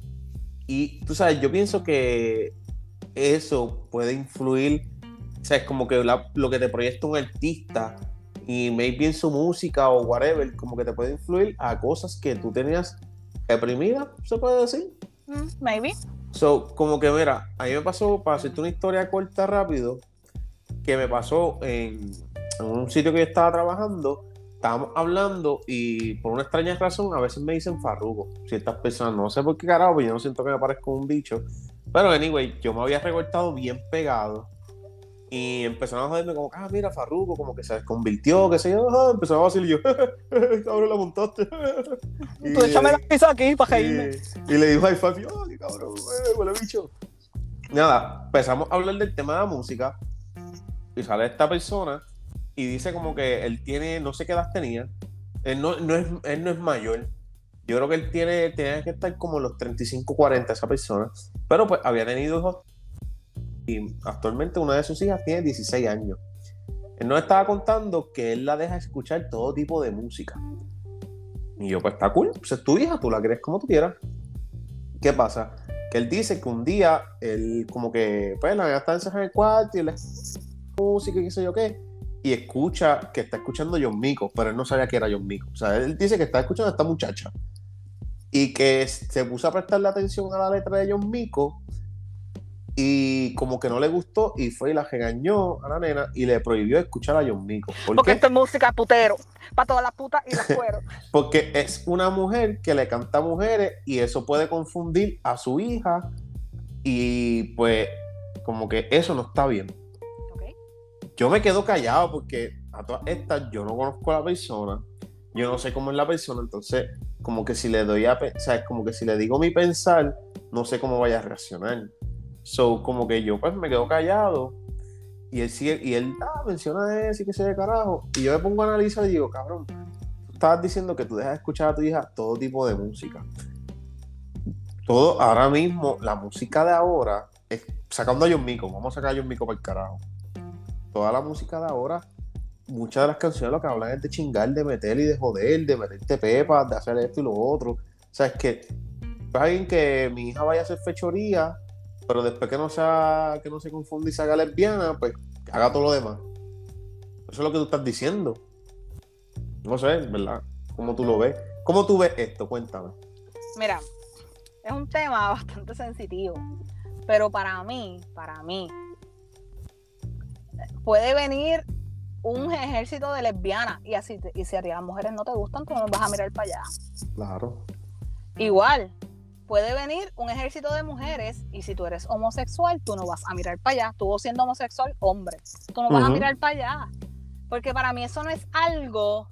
Y tú sabes, yo pienso que eso puede influir, o sea, es como que la- lo que te proyecta un artista y maybe en su música o whatever, como que te puede influir a cosas que tú tenías reprimidas, se puede decir. Mm, maybe. So, como que mira, a mí me pasó, para hacerte una historia corta rápido, que me pasó en, un sitio que yo estaba trabajando, estábamos hablando y por una extraña razón a veces me dicen farrugo, ciertas personas, no sé por qué carajo, yo no siento que me parezca un bicho, pero anyway, yo me había recortado bien pegado y empezaron a joderme como, ah, mira, farrugo, como que se convirtió, qué sé yo, ajá, empezaron a y yo, cabrón, la montaste. Y- Tú échame la pizza aquí para reírme. y, y le dijo y yo, "Ay, cabrón, eh, huele bicho. Nada, empezamos a hablar del tema de la música. Y sale esta persona y dice como que él tiene, no sé qué edad tenía. Él no, no es, él no es mayor. Yo creo que él tiene, tiene que estar como los 35, 40, esa persona. Pero pues había tenido hijos. Y actualmente una de sus hijas tiene 16 años. Él nos estaba contando que él la deja escuchar todo tipo de música. Y yo, pues está cool, pues es tu hija, tú la quieres como tú quieras. ¿Qué pasa? Que él dice que un día, él como que, pues la nena está encerrada en el cuarto y le música y qué sé yo qué, y escucha que está escuchando John Mico, pero él no sabía que era John Mico. O sea, él dice que está escuchando a esta muchacha y que se puso a prestarle atención a la letra de John Mico y como que no le gustó y fue y la regañó a la nena y le prohibió escuchar a John Mico. ¿Por Porque esto es música putero. Para todas las putas y los cueros. Porque es una mujer que le canta a mujeres y eso puede confundir a su hija y pues como que eso no está bien. Yo me quedo callado porque a todas estas yo no conozco a la persona, yo no sé cómo es la persona, entonces como que si le doy a, o sea, como que si le digo mi pensar, no sé cómo vaya a reaccionar. So, como que yo pues me quedo callado y él sigue, y él ah, menciona eso y que se de carajo. Y yo me pongo a analizar y digo, cabrón, tú estabas diciendo que tú dejas de escuchar a tu hija todo tipo de música. Todo, ahora mismo, la música de ahora, es, sacando a John Mico, vamos a sacar a John Mico para el carajo. Toda la música de ahora, muchas de las canciones lo que hablan es de chingar, de meter y de joder, de meterte pepas, de hacer esto y lo otro. O sea, es que es alguien que mi hija vaya a hacer fechoría, pero después que no sea, que no se confunda y se haga lesbiana, pues que haga todo lo demás. Eso es lo que tú estás diciendo. No sé, ¿verdad? ¿Cómo tú lo ves? ¿Cómo tú ves esto? Cuéntame. Mira, es un tema bastante sensitivo, pero para mí, para mí, puede venir un ejército de lesbianas y así, te- y si a ti las mujeres no te gustan, tú no vas a mirar para allá. Claro. Igual, puede venir un ejército de mujeres y si tú eres homosexual, tú no vas a mirar para allá. Tú siendo homosexual, hombre, tú no vas a mirar para allá. Porque para mí eso no es algo...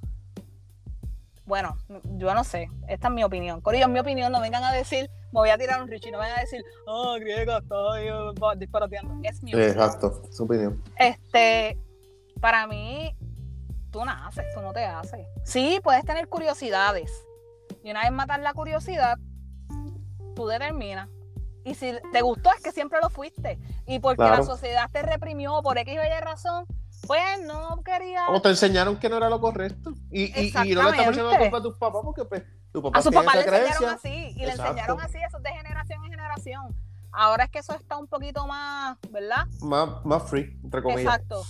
Bueno, yo no sé, esta es mi opinión. Corillo, es mi opinión, no vengan a decir, me voy a tirar un Richie, no vengan a decir, oh, griega, estoy disparateando. Es mi opinión. Exacto, su opinión. Este, para mí, tú naces, tú no te haces. Sí, puedes tener curiosidades. Y una vez matar la curiosidad, tú determinas. Y si te gustó, es que siempre lo fuiste. Y porque Claro. la sociedad te reprimió por X o Y razón, pues no quería. O te enseñaron que no era lo correcto. Y, y, y no le estamos echando la culpa a tus papás porque pues, tus papás A su tienen papá le enseñaron así. Y le enseñaron así, eso es de generación en generación. Ahora es que eso está un poquito más, ¿verdad? Más, más free, entre comillas. Exacto.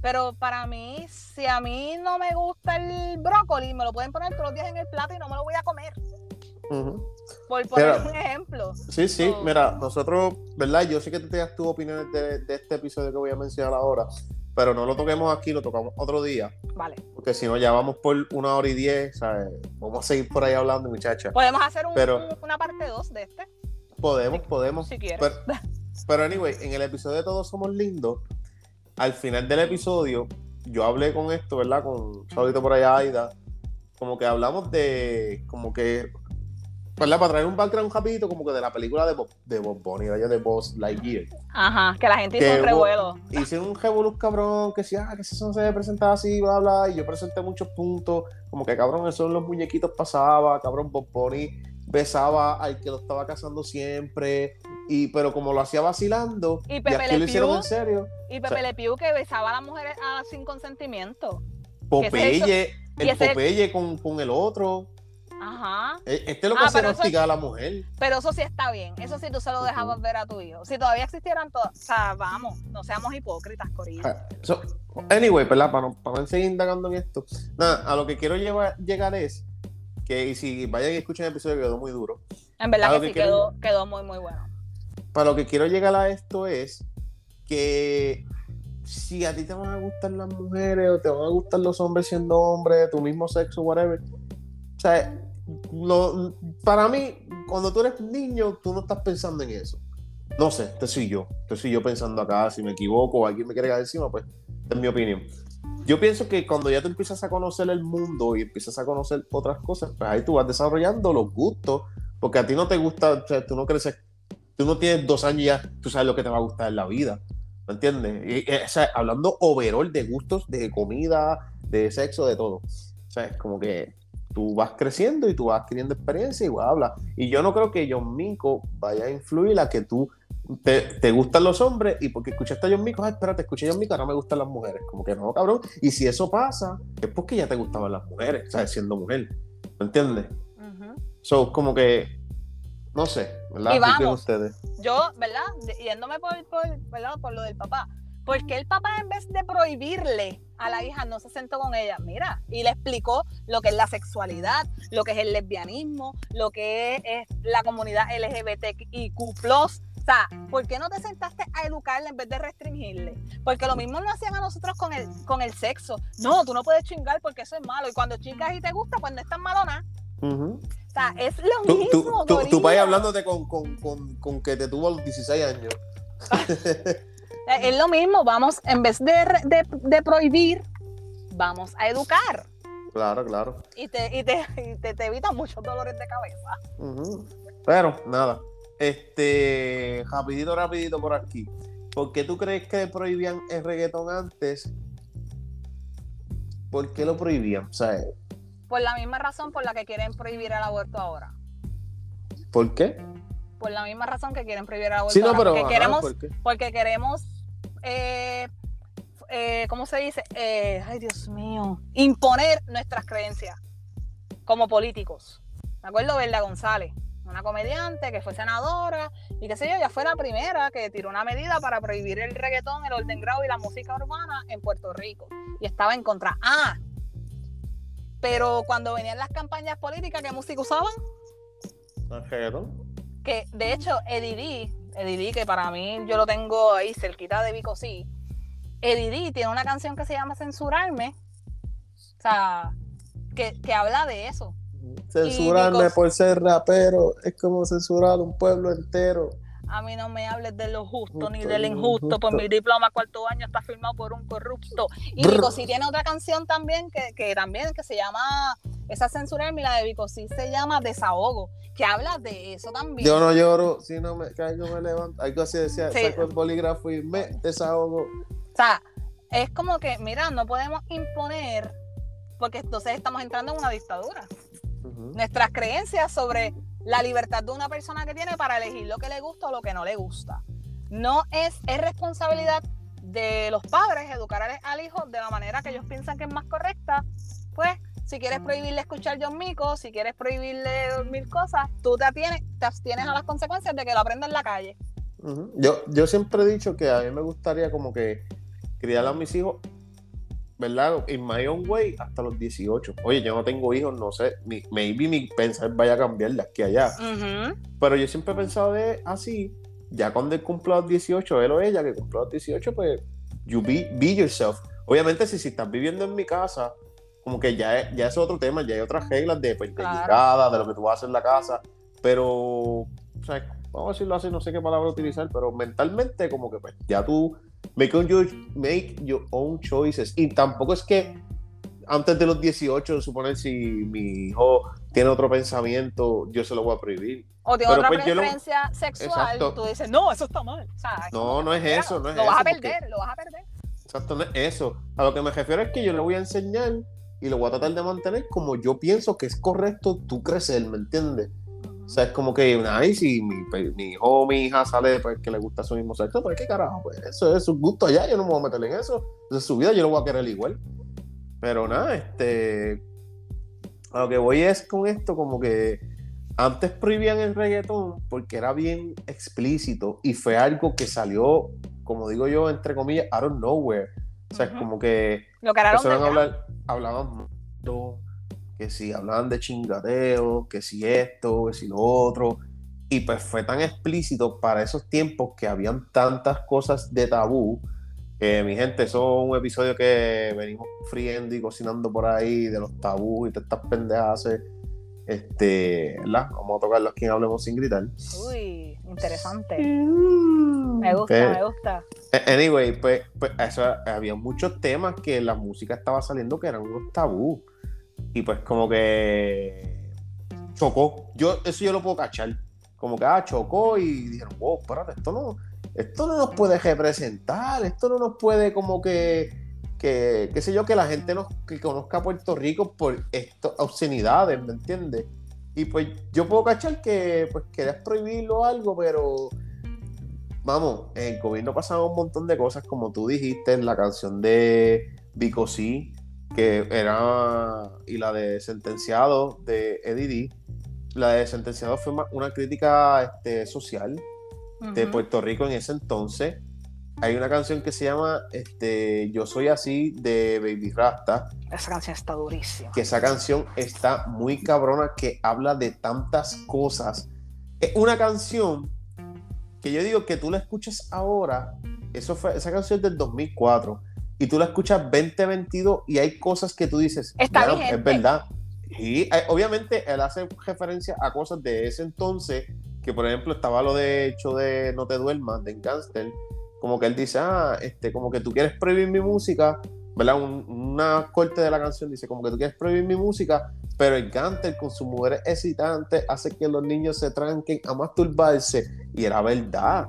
Pero para mí, si a mí no me gusta el brócoli, me lo pueden poner todos los días en el plato y no me lo voy a comer. Ujú. Por poner Mira. un ejemplo. Sí, sí, So- mira, nosotros, ¿verdad? Yo sé que tú tengas tus opiniones de, de este episodio que voy a mencionar ahora, pero no lo toquemos aquí, lo tocamos otro día, Vale. porque si no ya vamos por una hora y diez, ¿sabes? Vamos a seguir por ahí hablando, muchacha. Podemos hacer un- Pero- un- una parte 2 de este, Podemos, podemos. si quieres. Pero, pero anyway, en el episodio de Todos Somos Lindos, al final del episodio, yo hablé con esto, ¿verdad? Con un saludito por allá, Aida. Como que hablamos de, como que, ¿verdad? Para traer un background rapidito, como que de la película de Bob, de Bob Bunny, ¿verdad? de Boss Lightyear. Ajá, que la gente hizo Que un revuelo. Hicieron un revolus cabrón, que decía, ah, que eso se debe presentar así, bla, bla, y yo presenté muchos puntos, como que cabrón, eso en los muñequitos pasaba, cabrón, Bob Bunny besaba al que lo estaba casando siempre, y pero como lo hacía vacilando, Y y, Pepe aquí Le lo hicieron en serio, Y Pepe o sea- Le Pew que besaba a las mujeres ah, sin consentimiento. Popeye, y el ese- Popeye con, con el otro, Ajá. e- este lo que Ah, hace era hostigar a la mujer. Pero eso sí está bien. Eso sí tú se lo dejabas ver a tu hijo. Si todavía existieran todas. O sea, vamos, no seamos hipócritas, Corillo. Ah, so, anyway, ¿verdad? Para no, para seguir indagando en esto. Nada, a lo que quiero llevar- llegar es que, y si vayan y escuchen el episodio, quedó muy duro. En verdad que que sí, quiero- quedó, quedó muy, muy bueno. Para lo que quiero llegar a esto es que si a ti te van a gustar las mujeres o te van a gustar los hombres siendo hombres, tu mismo sexo, whatever. O sea, lo- para mí, cuando tú eres niño, tú no estás pensando en eso. No sé, este soy yo. Este soy yo pensando acá, si me equivoco o alguien me quiere caer encima, pues, es mi opinión. Yo pienso que cuando ya tú empiezas a conocer el mundo y empiezas a conocer otras cosas, pues ahí tú vas desarrollando los gustos, porque a ti no te gusta, o sea, tú no creces, tú no tienes dos años ya, tú sabes lo que te va a gustar en la vida, ¿me entiendes? O sea, hablando overall de gustos, de comida, de sexo, de todo. O sea, es como que tú vas creciendo y tú vas adquiriendo experiencia y bla, bla. Y yo no creo que John Minko vaya a influir a que tú te, te gustan los hombres y porque escuchaste a John Mico, ah, espérate, escuché a John Mico, ahora me gustan las mujeres. Como que no, cabrón. Y si eso pasa, es porque ya te gustaban las mujeres, ¿sabes? Siendo mujer. ¿Me entiendes? Ujú. So, como que, no sé, ¿verdad? Y ¿Qué creen vamos. ustedes? Yo, ¿verdad? Yéndome por, por, ¿verdad? por lo del papá. Porque el papá, en vez de prohibirle a la hija, no se sentó con ella, mira, y le explicó lo que es la sexualidad, lo que es el lesbianismo, lo que es, es la comunidad LGBTIQ. O sea, ¿por qué no te sentaste a educarle en vez de restringirle? Porque lo mismo lo hacían a nosotros con el, con el sexo. No, tú no puedes chingar porque eso es malo. Y cuando chingas y te gusta, pues no es tan malo nada. O sea, es lo Tú- mismo. tú- tú- tu país hablándote con, con, con, con que te tuvo a los 16 años. Eh, Es lo mismo, vamos, en vez de, de, de prohibir, vamos a educar. Claro, claro. Y te, y te, y te, te evitan muchos dolores de cabeza. Pero, nada. Este, rapidito, rapidito por aquí. ¿Por qué tú crees que prohibían el reggaetón antes? ¿Por qué lo prohibían? O sea, Por la misma razón por la que quieren prohibir el aborto ahora. ¿por qué? Por la misma razón que quieren prohibir el aborto Sí, no, ahora. pero. porque, ajá, queremos, porque queremos, eh, eh, ¿cómo se dice? Eh, ay, Dios mío. Imponer nuestras creencias como políticos. Me acuerdo Verda González, una comediante que fue senadora y qué sé yo, ella fue la primera que tiró una medida para prohibir el reggaetón, el orden grado y la música urbana en Puerto Rico. Y estaba en contra. Ah, pero cuando venían las campañas políticas, ¿qué música usaban? ¿El reggaetón? que de hecho Eddie Eddie que para mí yo lo tengo ahí cerquita de Vico sí, Eddie tiene una canción que se llama Censurarme, o sea, que, que habla de eso. Censurarme por ser rapero es como censurar un pueblo entero. A mí no me hables de lo justo ni del injusto, injusto. por mi diploma cuarto año está firmado por un corrupto. Y Brr. Vico sí tiene otra canción también que, que también que se llama, esa Censurarme, y la de Vico sí se llama Desahogo, que habla de eso también. Yo no lloro, si no me caigo me levanto. Algo así decía, Sí. saco el bolígrafo y me desahogo. O sea, es como que, mira, no podemos imponer, porque entonces estamos entrando en una dictadura. Nuestras creencias sobre la libertad de una persona que tiene para elegir lo que le gusta o lo que no le gusta. No es, es responsabilidad de los padres educar al, al hijo de la manera que ellos piensan que es más correcta. Pues, si quieres prohibirle escuchar John Mico, si quieres prohibirle mil cosas, tú te atienes, te abstienes a las consecuencias de que lo aprenda en la calle. Yo, yo siempre he dicho que a mí me gustaría como que criar a mis hijos, ¿verdad? In my own way hasta los 18. Oye, yo no tengo hijos, no sé, mi, maybe mi pensar vaya a cambiar de aquí a allá. Ujú. Pero yo siempre he pensado de así, ya cuando él cumpla los 18, él o ella que cumpla los 18, pues you be, be yourself. Obviamente si, si estás viviendo en mi casa, como que ya es, ya es otro tema, ya hay otras reglas de, pues, de Claro. llegada, de lo que tú vas a hacer en la casa, pero, o sea, vamos a decirlo así, no sé qué palabra utilizar, pero mentalmente como que pues ya tú make, on your, make your own choices. Y tampoco es que antes de los 18, suponer si mi hijo tiene otro pensamiento, yo se lo voy a prohibir. O tiene otra pues, lo- preferencia sexual, Exacto. tú dices, no, eso está mal. O sea, No, no es eso, no es Lo vas a porque- perder, lo vas a perder. Exacto, no es eso. A lo que me refiero es que yo le voy a enseñar y lo voy a tratar de mantener como yo pienso que es correcto tú crecer, ¿me entiendes? O sea, es como que, ay, si mi, mi hijo o mi hija sale pues, que le gusta su mismo sexo, pues qué carajo, pues eso es su gusto allá, yo no me voy a meter en eso. Esa es su vida, yo lo voy a querer igual. Pero nada, este. A lo que voy es con esto, como que antes prohibían el reggaetón porque era bien explícito y fue algo que salió, como digo yo, entre comillas, out of nowhere. O sea, es Ujú. como que Lo que hablar, hablaban que si hablaban de chingateo, que si esto, que si lo otro. Y pues fue tan explícito para esos tiempos que habían tantas cosas de tabú. Que mi gente, eso es un episodio que venimos friendo y cocinando por ahí de los tabús y de estas pendejas. Este, ¿verdad? Vamos a tocarlo aquí en Hablemos sin gritar. Uy, interesante. Me gusta, Pues, me gusta. A- Anyway, pues, pues eso, había muchos temas que la música estaba saliendo que eran unos tabú. Y pues como que chocó. Yo, eso yo lo puedo cachar. Como que ah, chocó y dijeron, wow, espérate, esto no, esto no nos puede representar, esto no nos puede como que, que, qué sé yo, que la gente nos, que conozca a Puerto Rico por estas obscenidades, ¿me entiendes? Y pues yo puedo cachar que pues querías prohibirlo o algo, pero vamos, en el gobierno pasaban un montón de cosas, como tú dijiste, en la canción de Vico C, que era, y la de Sentenciado de Eddie D. La de Sentenciado fue una crítica este, social de. Puerto Rico en ese entonces. Hay una canción que se llama este, Yo Soy Así de Baby Rasta, Esa canción está durísima. que esa canción está muy cabrona, que habla de tantas cosas. Es una canción que yo digo que tú la escuchas ahora, eso fue, esa canción es del 2004, y tú la escuchas 2022 y hay cosas que tú dices, Está es verdad. Y eh, obviamente él hace referencia a cosas de ese entonces, que por ejemplo estaba lo de hecho de No te duermas, de Gangster, como que él dice, ah, este, como que tú quieres prohibir mi música, ¿verdad? Un- una corte de la canción dice, como que tú quieres prohibir mi música, pero el Gangster con sus mujeres excitantes hace que los niños se tranquen a masturbarse, y era verdad.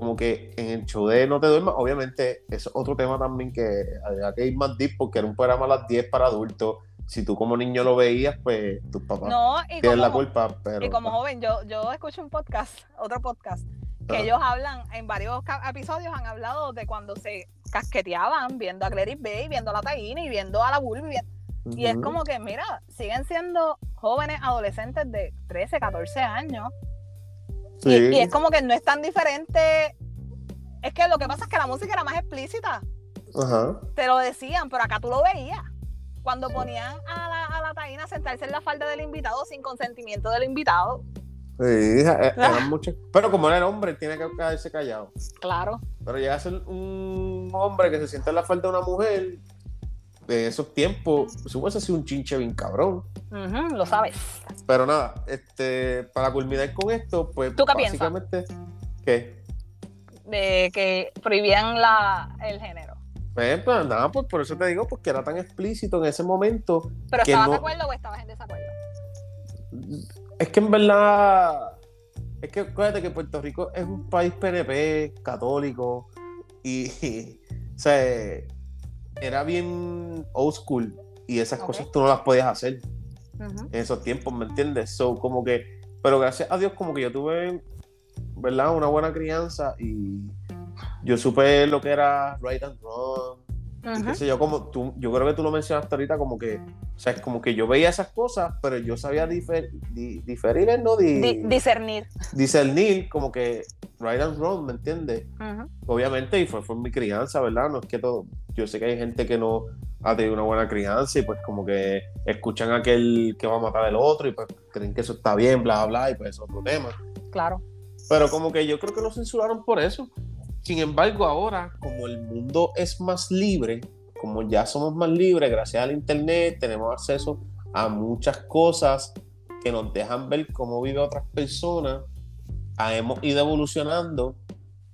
Como que en el show de No te duermas, obviamente, es otro tema también que había que ir más deep porque era un programa a las 10 para adultos. Si tú como niño lo veías, pues tus papás No, y tienen la como, culpa, pero... y como joven, yo, yo escucho un podcast, otro podcast, que ellos hablan, en varios episodios han hablado de cuando se casqueteaban viendo a Gladys Bay, viendo a la Taína y viendo a la Bulbi. Y es como que, mira, siguen siendo jóvenes adolescentes de 13, 14 años. Sí. Y, y es como que no es tan diferente. Es que lo que pasa es que la música era más explícita. Ajá. Te lo decían, pero acá tú lo veías. Cuando ponían a la, a la taína a sentarse en la falda del invitado sin consentimiento del invitado. Sí, e- Ah. eran muchas. Pero como era el hombre, tiene que quedarse callado. Claro. Pero llega a ser un hombre que se sienta en la falda de una mujer de esos tiempos, eso hubiese sido un chinche bien cabrón. Lo sabes. Pero nada, este, para culminar con esto, pues ¿Tú qué piensas? básicamente, ¿qué? De que prohibían la, el género. Pues, pues, nada, pues por eso te digo, porque era tan explícito en ese momento. ¿Pero estabas no- de acuerdo o estabas en desacuerdo? Es que en verdad, es que acuérdate que Puerto Rico es un país PNP, católico, y, o sea, era bien old school, y esas cosas tú no las podías hacer en esos tiempos, ¿me entiendes? So, como que, pero gracias a Dios, como que yo tuve, ¿verdad? Una buena crianza y yo supe lo que era right and wrong. Qué sé yo, como tú, yo creo que tú lo mencionaste ahorita, como que, o sea, es como que yo veía esas cosas, pero yo sabía difer- di- diferir, ¿no? Di- Di- discernir. discernir, como que right and wrong, ¿me entiendes? Obviamente, y fue, fue mi crianza, ¿verdad? No es que todo. Yo sé que hay gente que no ha tenido una buena crianza y pues como que escuchan a aquel que va a matar al otro y pues creen que eso está bien, bla, bla, y pues es otro tema. Claro. Pero como que yo creo que lo censuraron por eso. Sin embargo, ahora, como el mundo es más libre, como ya somos más libres, gracias al internet, tenemos acceso a muchas cosas que nos dejan ver cómo viven otras personas, ah, hemos ido evolucionando,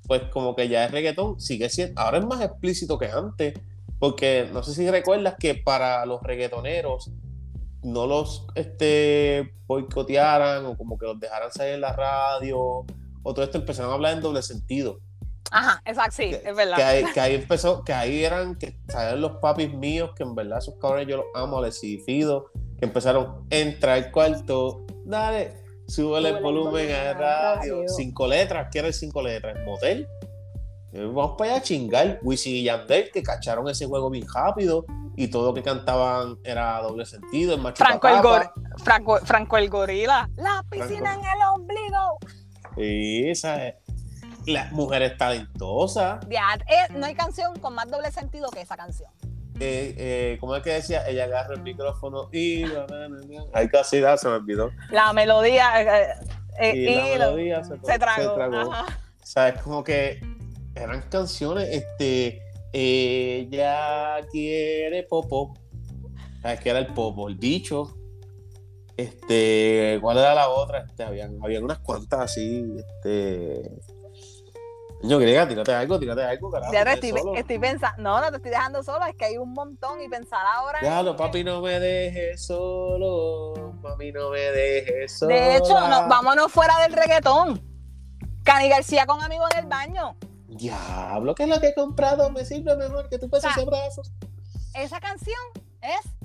pues como que ya el reggaetón sigue siendo, ahora es más explícito que antes, porque no sé si recuerdas que para los reggaetoneros no los este, boicotearan o como que los dejaran salir en la radio o todo esto empezaron a hablar en doble sentido. Ajá, exacto, sí, Que- es verdad. Que ahí, que ahí empezó, que ahí eran, que salían los papis míos, que en verdad esos cabrones yo los amo, les fido, que empezaron, entra al cuarto, dale, súbele el volumen a la radio, radio. cinco letras, ¿qué era el cinco letras? Motel. Eh, Vamos para allá a chingar. Wisin y Yandel, que cacharon ese juego bien rápido y todo lo que cantaban era doble sentido. El Franco el, gor- Franco, Franco el gorila. La piscina en el ombligo. Sí, esa es. Las mujeres talentosas. Ya, eh, no hay canción con más doble sentido que esa canción. Eh, eh, ¿Cómo es que decía? Ella agarra el micrófono y. Ay, casi da, se me olvidó. La melodía. eh, eh, Y, y la lo- melodía se, se tragó. Ajá. O sea, es como que eran canciones, este. Ella quiere popo. ¿Sabes qué era el popo? El bicho. Este. ¿Cuál era la otra? Este, habían, habían unas cuantas así. Este. Yo griega, tírate algo, tírate algo, carajo. Ya te estoy, estoy pensando, no, no te estoy dejando solo, es que hay un montón y pensar ahora. en Déjalo, que- papi, no me dejes solo. Mami, no me dejes solo. De hecho, no, vámonos fuera del reggaetón. Cani García con amigos en el baño. Diablo, que es lo que he comprado me sirve mejor que tú pesos O sea, de brazos. Esa canción es.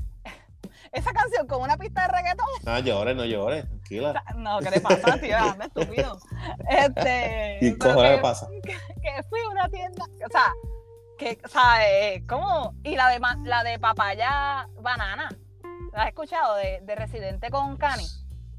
Esa canción con una pista de reggaetón. No llores, no llores, tranquila. No, ¿qué le pasa, tío? Anda, estúpido. Este. ¿Y cojones que- qué pasa? que fui a una tienda, o sea, que, o sea, eh, ¿cómo? Y la de, la de papaya banana, ¿la has escuchado? De, de Residente con Cani.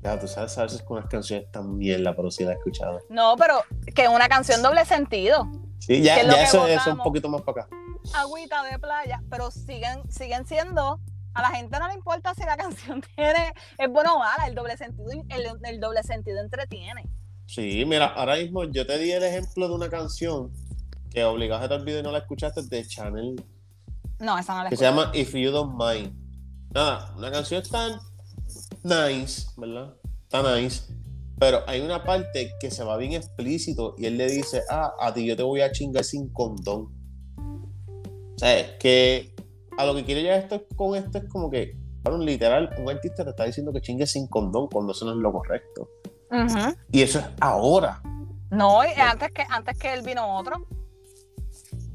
Ya, tú sabes, a veces con unas canciones también la pero sí la he escuchado. No, pero que una canción doble sentido, Sí, ya, Que es que eso, eso es un poquito más para acá. agüita de playa, pero siguen, siguen siendo, a la gente no le importa si la canción tiene, es bueno o mala, el doble sentido, el, el doble sentido entretiene. Sí, mira, ahora mismo yo te di el ejemplo de una canción que obligaste a te olvidar y no la escuchaste de Chanel, No, esa no la que se llama If You Don't Mind. Nada, una canción tan nice, ¿verdad? Está nice. Pero hay una parte que se va bien explícito y él le dice, ah, a ti yo te voy a chingar sin condón. O sea, es que a lo que quiere llegar esto con esto es como que, claro, literal, un artista te está diciendo que chingue sin condón cuando eso no es lo correcto. Y eso es ahora. No, antes que, antes que él vino otro.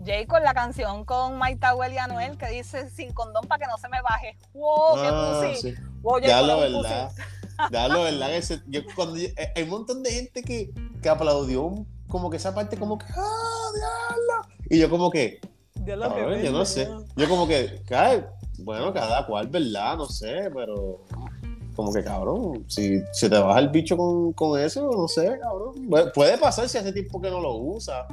Jay con la canción con Towell y Anuel que dice sin condón para que no se me baje. Wow, qué Ah, sí. Wow, Ya lo un verdad. Ya lo verdad. que se- yo, cuando yo- eh, hay un montón de gente que, que aplaudió un- como que esa parte como que ¡Ah, diablo! Y yo como que, Cabrón, yo no sé. Yo como que, cae, bueno, cada cual, ¿verdad? No sé, pero como que cabrón, si se te baja el bicho con, con eso, no sé, cabrón. Pu- Puede pasar si hace tiempo que no lo usa,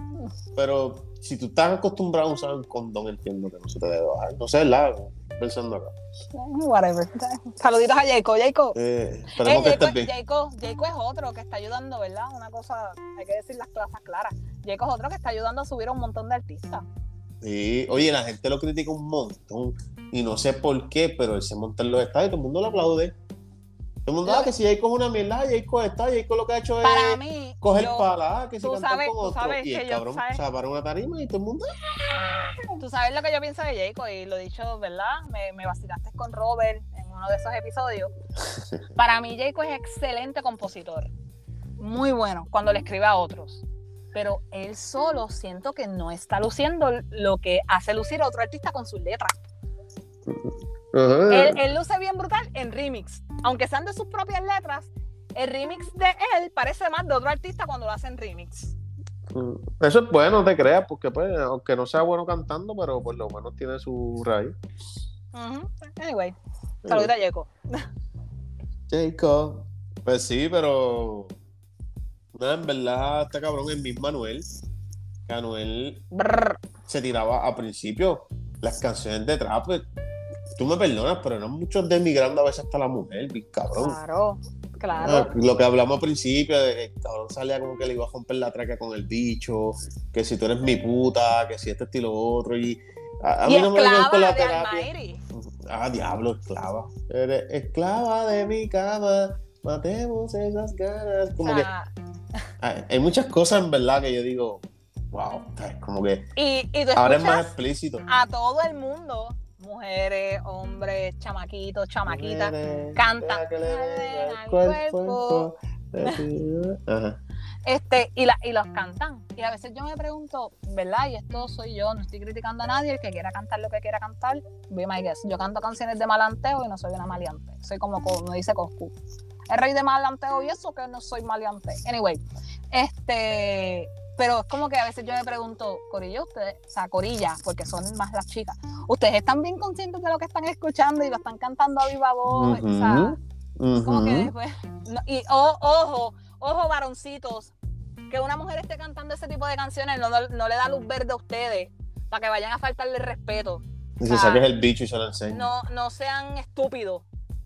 pero si tú estás acostumbrado a usar un condón, entiendo que no se te debe bajar. No sé, ¿verdad? Pensando acá. Whatever. Saluditos a Jayco. Jayco. Eh, Eh, esperemos que Jayco, estés bien. Jayco, Jayco es otro que está ayudando, ¿verdad? Una cosa, hay que decir las cosas claras. Jayco es otro que está ayudando a subir a un montón de artistas. Sí, oye, la gente lo critica un montón y no sé por qué, pero él se monta en los estadios y todo el mundo lo aplaude. Todo el mundo, Lo- ah, que si Jayco es una mierda, Jayco está, Jayco lo que ha hecho es Para mí, coger yo- pala, que si sabes- con otro. sabes y el cabrón sabes- se para una tarima y todo el mundo. Tú sabes lo que yo pienso de Jayco y lo he dicho, ¿verdad? Me, me vacilaste con Robert en uno de esos episodios. Para mí Jayco es excelente compositor. Muy bueno cuando le escribe a otros. Pero él solo siento que no está luciendo lo que hace lucir a otro artista con sus letras. Él, él luce bien brutal en remix. Aunque sean de sus propias letras, el remix de él parece más de otro artista cuando lo hacen remix. Mm, Eso es bueno, no te creas, porque pues, aunque no sea bueno cantando, pero por lo menos tiene su raíz. Anyway, saludos a Jayco. Jacob. Pues sí, pero. No, en verdad, este cabrón es mismo Anuel. Que Anuel Brr. se tiraba a principio las canciones de trap. pues, Tú me perdonas, pero eran muchos demigrando a veces hasta la mujer, bien cabrón. Claro, claro. Ah, Lo que hablamos al principio, de que el cabrón salía como que le iba a romper la traca con el bicho, que si tú eres mi puta, que si este estilo otro. Y a, a y mí no me esclava con la de terapia. Ah, diablo, esclava. Eres esclava de mi cama. Matemos esas ganas. Como que hay, hay muchas cosas en verdad que yo digo, wow, como que y, y tú ahora es más explícito. a todo el mundo, mujeres, hombres, chamaquitos, chamaquitas, Mujeres, canta. deja que le Dale den al cuerpo. cuerpo. Ajá. este, y, la, y los cantan. Y a veces yo me pregunto, ¿verdad? Y esto soy yo, no estoy criticando a nadie, el que quiera cantar lo que quiera cantar, be my guest. Yo canto canciones de malanteo y no soy una maleante. Soy como, como dice Coscu. El rey de malanteo y eso que no soy maleante. Anyway, este, pero es como que a veces yo me pregunto, Corillo, ustedes, o sea, Corilla, porque son más las chicas, ¿ustedes están bien conscientes de lo que están escuchando y lo están cantando a viva voz? O sea, Ujú, como que después. no, y ojo, ojo, varoncitos, que una mujer esté cantando ese tipo de canciones no, no- no le da luz verde a ustedes para que vayan a faltarle respeto. Y se saques el bicho y se lo. No, no sean estúpidos.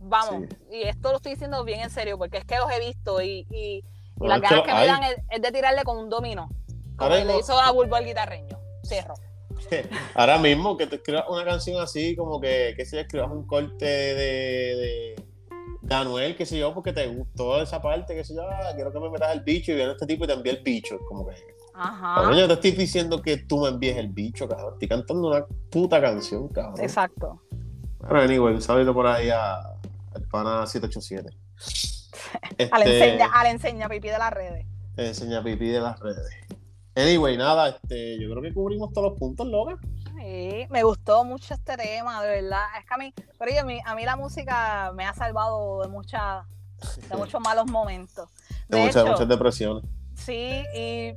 Vamos, y esto lo estoy diciendo bien en serio, porque es que los he visto y, y- y las ganas que me dan es, es de tirarle con un domino. Como Ahora le hizo a Bulbo al guitarreño. Cierro. Ahora mismo que tú escribas una canción así, como que, que si escribas un corte de, de, de Anuel, qué sé yo, porque te gustó esa parte, que sé yo, ah, quiero que me metas el bicho y viene este tipo y te envía el bicho. Como que, Ajá. cabrón, yo te estoy diciendo que tú me envíes el bicho, cabrón. Estoy cantando una puta canción, cabrón. Exacto. Bueno, anyway, un saludo por ahí a, pana 787. Al Este, enseña, al enseña pipí de las redes. enseña pipí de las redes. Anyway, nada, este, yo creo que cubrimos todos los puntos, loca. Sí, me gustó mucho este tema, de verdad. Es que a mí, pero a mí, a mí la música me ha salvado de, mucha, de muchos malos momentos. De, De muchas, hecho, muchas depresiones. sí, y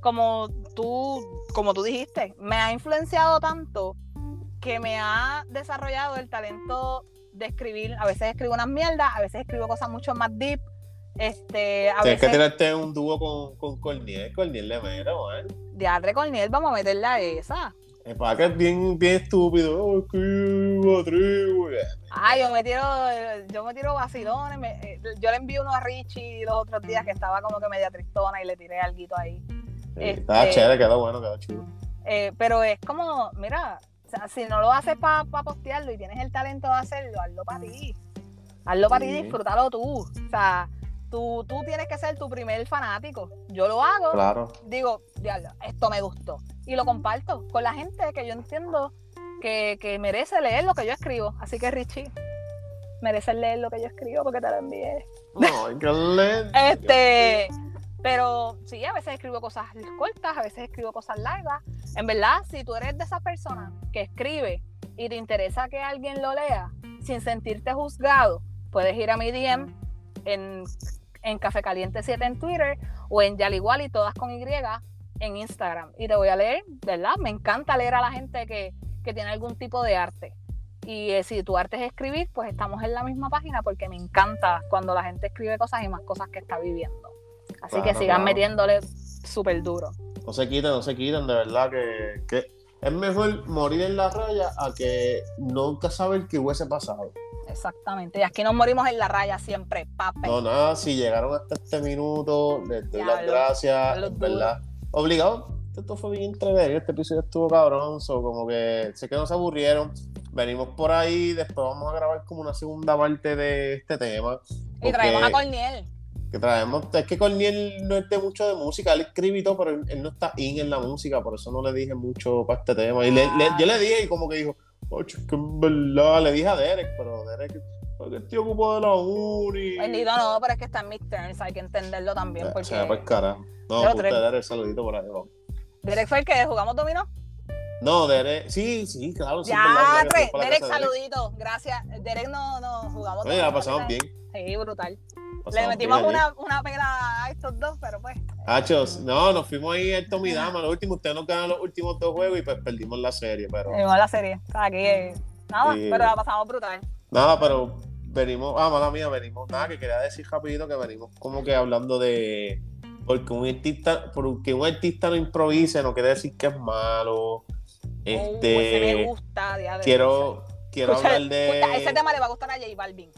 como tú, como tú dijiste, me ha influenciado tanto que me ha desarrollado el talento de escribir. A veces escribo unas mierdas, a veces escribo cosas mucho más deep. Este, a Tienes que tirarte un dúo con, con Corniel, Corniel le mete, man. de Adre Corniel, vamos a meterle a esa. Es para que es bien, bien estúpido. Oh. Ah, yo me tiro, yo me tiro vacilones. me- eh, yo le envío uno a Richie los otros días que estaba como que media tristona y le tiré algo ahí. Sí, Este- Estaba chévere, quedó bueno, quedó chulo. Eh, pero es como, mira, o sea, si no lo haces para postearlo y tienes el talento de hacerlo, hazlo para ti. Hazlo para ti y disfrútalo tú. O sea, tú, tú tienes que ser tu primer fanático. Yo lo hago, Claro. digo, diablo, esto me gustó. Y lo comparto con la gente que yo entiendo que, que merece leer lo que yo escribo. Así que Richie, mereces leer lo que yo escribo porque te lo envié. No, que leer. Este, pero sí, a veces escribo cosas cortas, a veces escribo cosas largas. En verdad, si tú eres de esas personas que escribe y te interesa que alguien lo lea sin sentirte juzgado, puedes ir a mi DM en, en Café Caliente 7 en Twitter o en Yaliguali, todas con Y, en Instagram. Y te voy a leer, ¿verdad? Me encanta leer a la gente que, que tiene algún tipo de arte. Y eh, si tu arte es escribir, pues estamos en la misma página porque me encanta cuando la gente escribe cosas y más cosas que está viviendo. Así que sigan claro. metiéndole súper duro. No se quiten, no se quiten, de verdad que, que es mejor morir en la raya a que nunca saber qué hubiese pasado. Exactamente. Y aquí nos morimos en la raya siempre, pape. No, nada, si llegaron hasta este minuto, les doy las gracias, duro. verdad. Obligado, esto fue bien entretenido, este episodio estuvo cabrón, so, como que sé que no se aburrieron. Venimos por ahí, después vamos a grabar como una segunda parte de este tema. y traemos a Corniel. Que traemos, es que Corniel no es de mucho de música, él escribe y todo, pero él, él no está in en la música, por eso no le dije mucho para este tema. Y le- le- yo le dije y como que dijo, oye, es que verdad, le dije a Derek, pero Derek, porque estoy ocupado de la uni. Bendito no, pero es que está en mis turns, hay que entenderlo también. Eh, Porque se va para el carajo. No, Pero usted, tres- Derek, saludito por ahí. Derek fue el que jugamos dominó. No, Derek, sí, sí, claro. sí, Ya, verdad, Derek, saludito. Gracias. Derek no, no jugamos Oye, bien. Sí, brutal. Le metimos una, una pela a estos dos, pero pues. Hachos, no, nos fuimos ahí el Tommy Dama, los últimos, ustedes nos ganaron los últimos dos juegos y pues perdimos la serie, pero... Vimos la serie. O sea, aquí, eh, nada, pero la pasamos brutal. Nada, pero venimos, ah, mala mía, venimos, nada, que quería decir rapidito que venimos como que hablando de, porque un artista, porque un artista no improvise no quiere decir que es malo, Uh, ese me este, gusta, quiero, quiero Escucha, hablar escucha, Ese de, tema le va a gustar a J Balvin.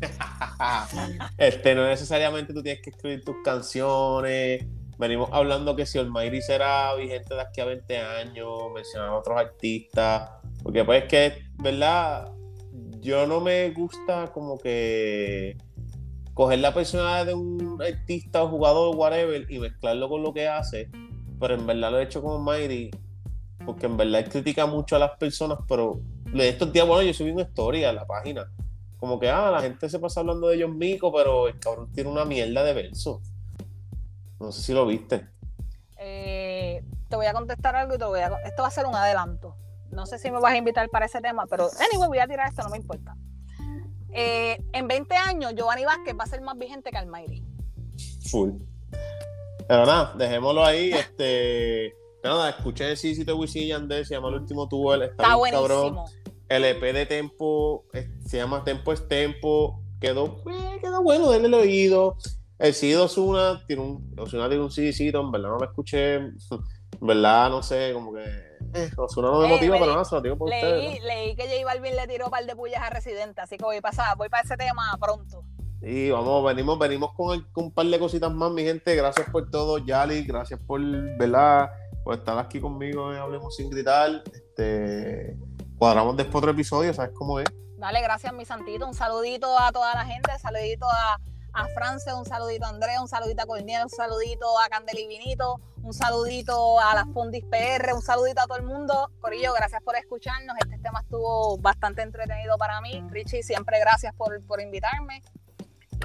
este, no necesariamente tú tienes que escribir tus canciones, venimos hablando que si Almighty será vigente de aquí a 20 años, mencionar a otros artistas, porque pues que, ¿verdad? Yo no me gusta como que coger la personalidad de un artista o jugador, whatever, y mezclarlo con lo que hace, pero en verdad lo he hecho con Almighty, porque en verdad critica mucho a las personas, pero estos días, bueno, yo subí una historia a la página, como que, ah, la gente se pasa hablando de ellos mico, pero el cabrón tiene una mierda de verso. No sé si lo viste. Eh, te voy a contestar algo y te voy a. Esto va a ser un adelanto. No sé si me vas a invitar para ese tema, pero anyway, voy a tirar esto, no me importa. Eh, en 20 años, Giovanni Vázquez va a ser más vigente que Almighty. Full. Pero nada, dejémoslo ahí. Este. Nada, escuché sí, sí te Wisin y Yandel, se llama el último tour, está, Está bien cabrón. El EP de Tempo se llama Tempo es Tempo. Quedó, eh, quedó bueno, denle el oído. El CD de Ozuna tiene un, Ozuna tiene un CDcito, en verdad no lo escuché. En verdad, no sé, como que. Eh, Ozuna no me Eh, motiva, me pero nada, se lo digo por ustedes. Leí, leí que J Balvin le tiró un par de pullas a Residente, así que voy para, voy para ese tema pronto. Y vamos, venimos, venimos con, el- con un par de cositas más, mi gente. Gracias por todo, Yali. Gracias por, ¿verdad? Por estar aquí conmigo en Hablemos sin gritar. Este, cuadramos después otro episodio, ¿sabes cómo es? Dale, gracias, mi santito. Un saludito a toda la gente, un saludito a, a France, un saludito a Andrea, un saludito a Corniel, un saludito a Candel y Vinito, un saludito a las Fundis PR, un saludito a todo el mundo. Corillo, gracias por escucharnos. Este tema estuvo bastante entretenido para mí. Richie, siempre gracias por, por invitarme.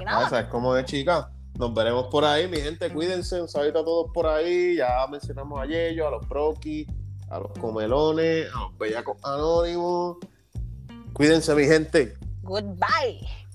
Y Ah, nada, ¿Sabes cómo es, chicas? Nos veremos por ahí, mi gente. Cuídense. Un saludito a todos por ahí. Ya mencionamos a Yello, a los Proki, a los Comelones, a los Bellacos Anónimos. Cuídense, mi gente. goodbye.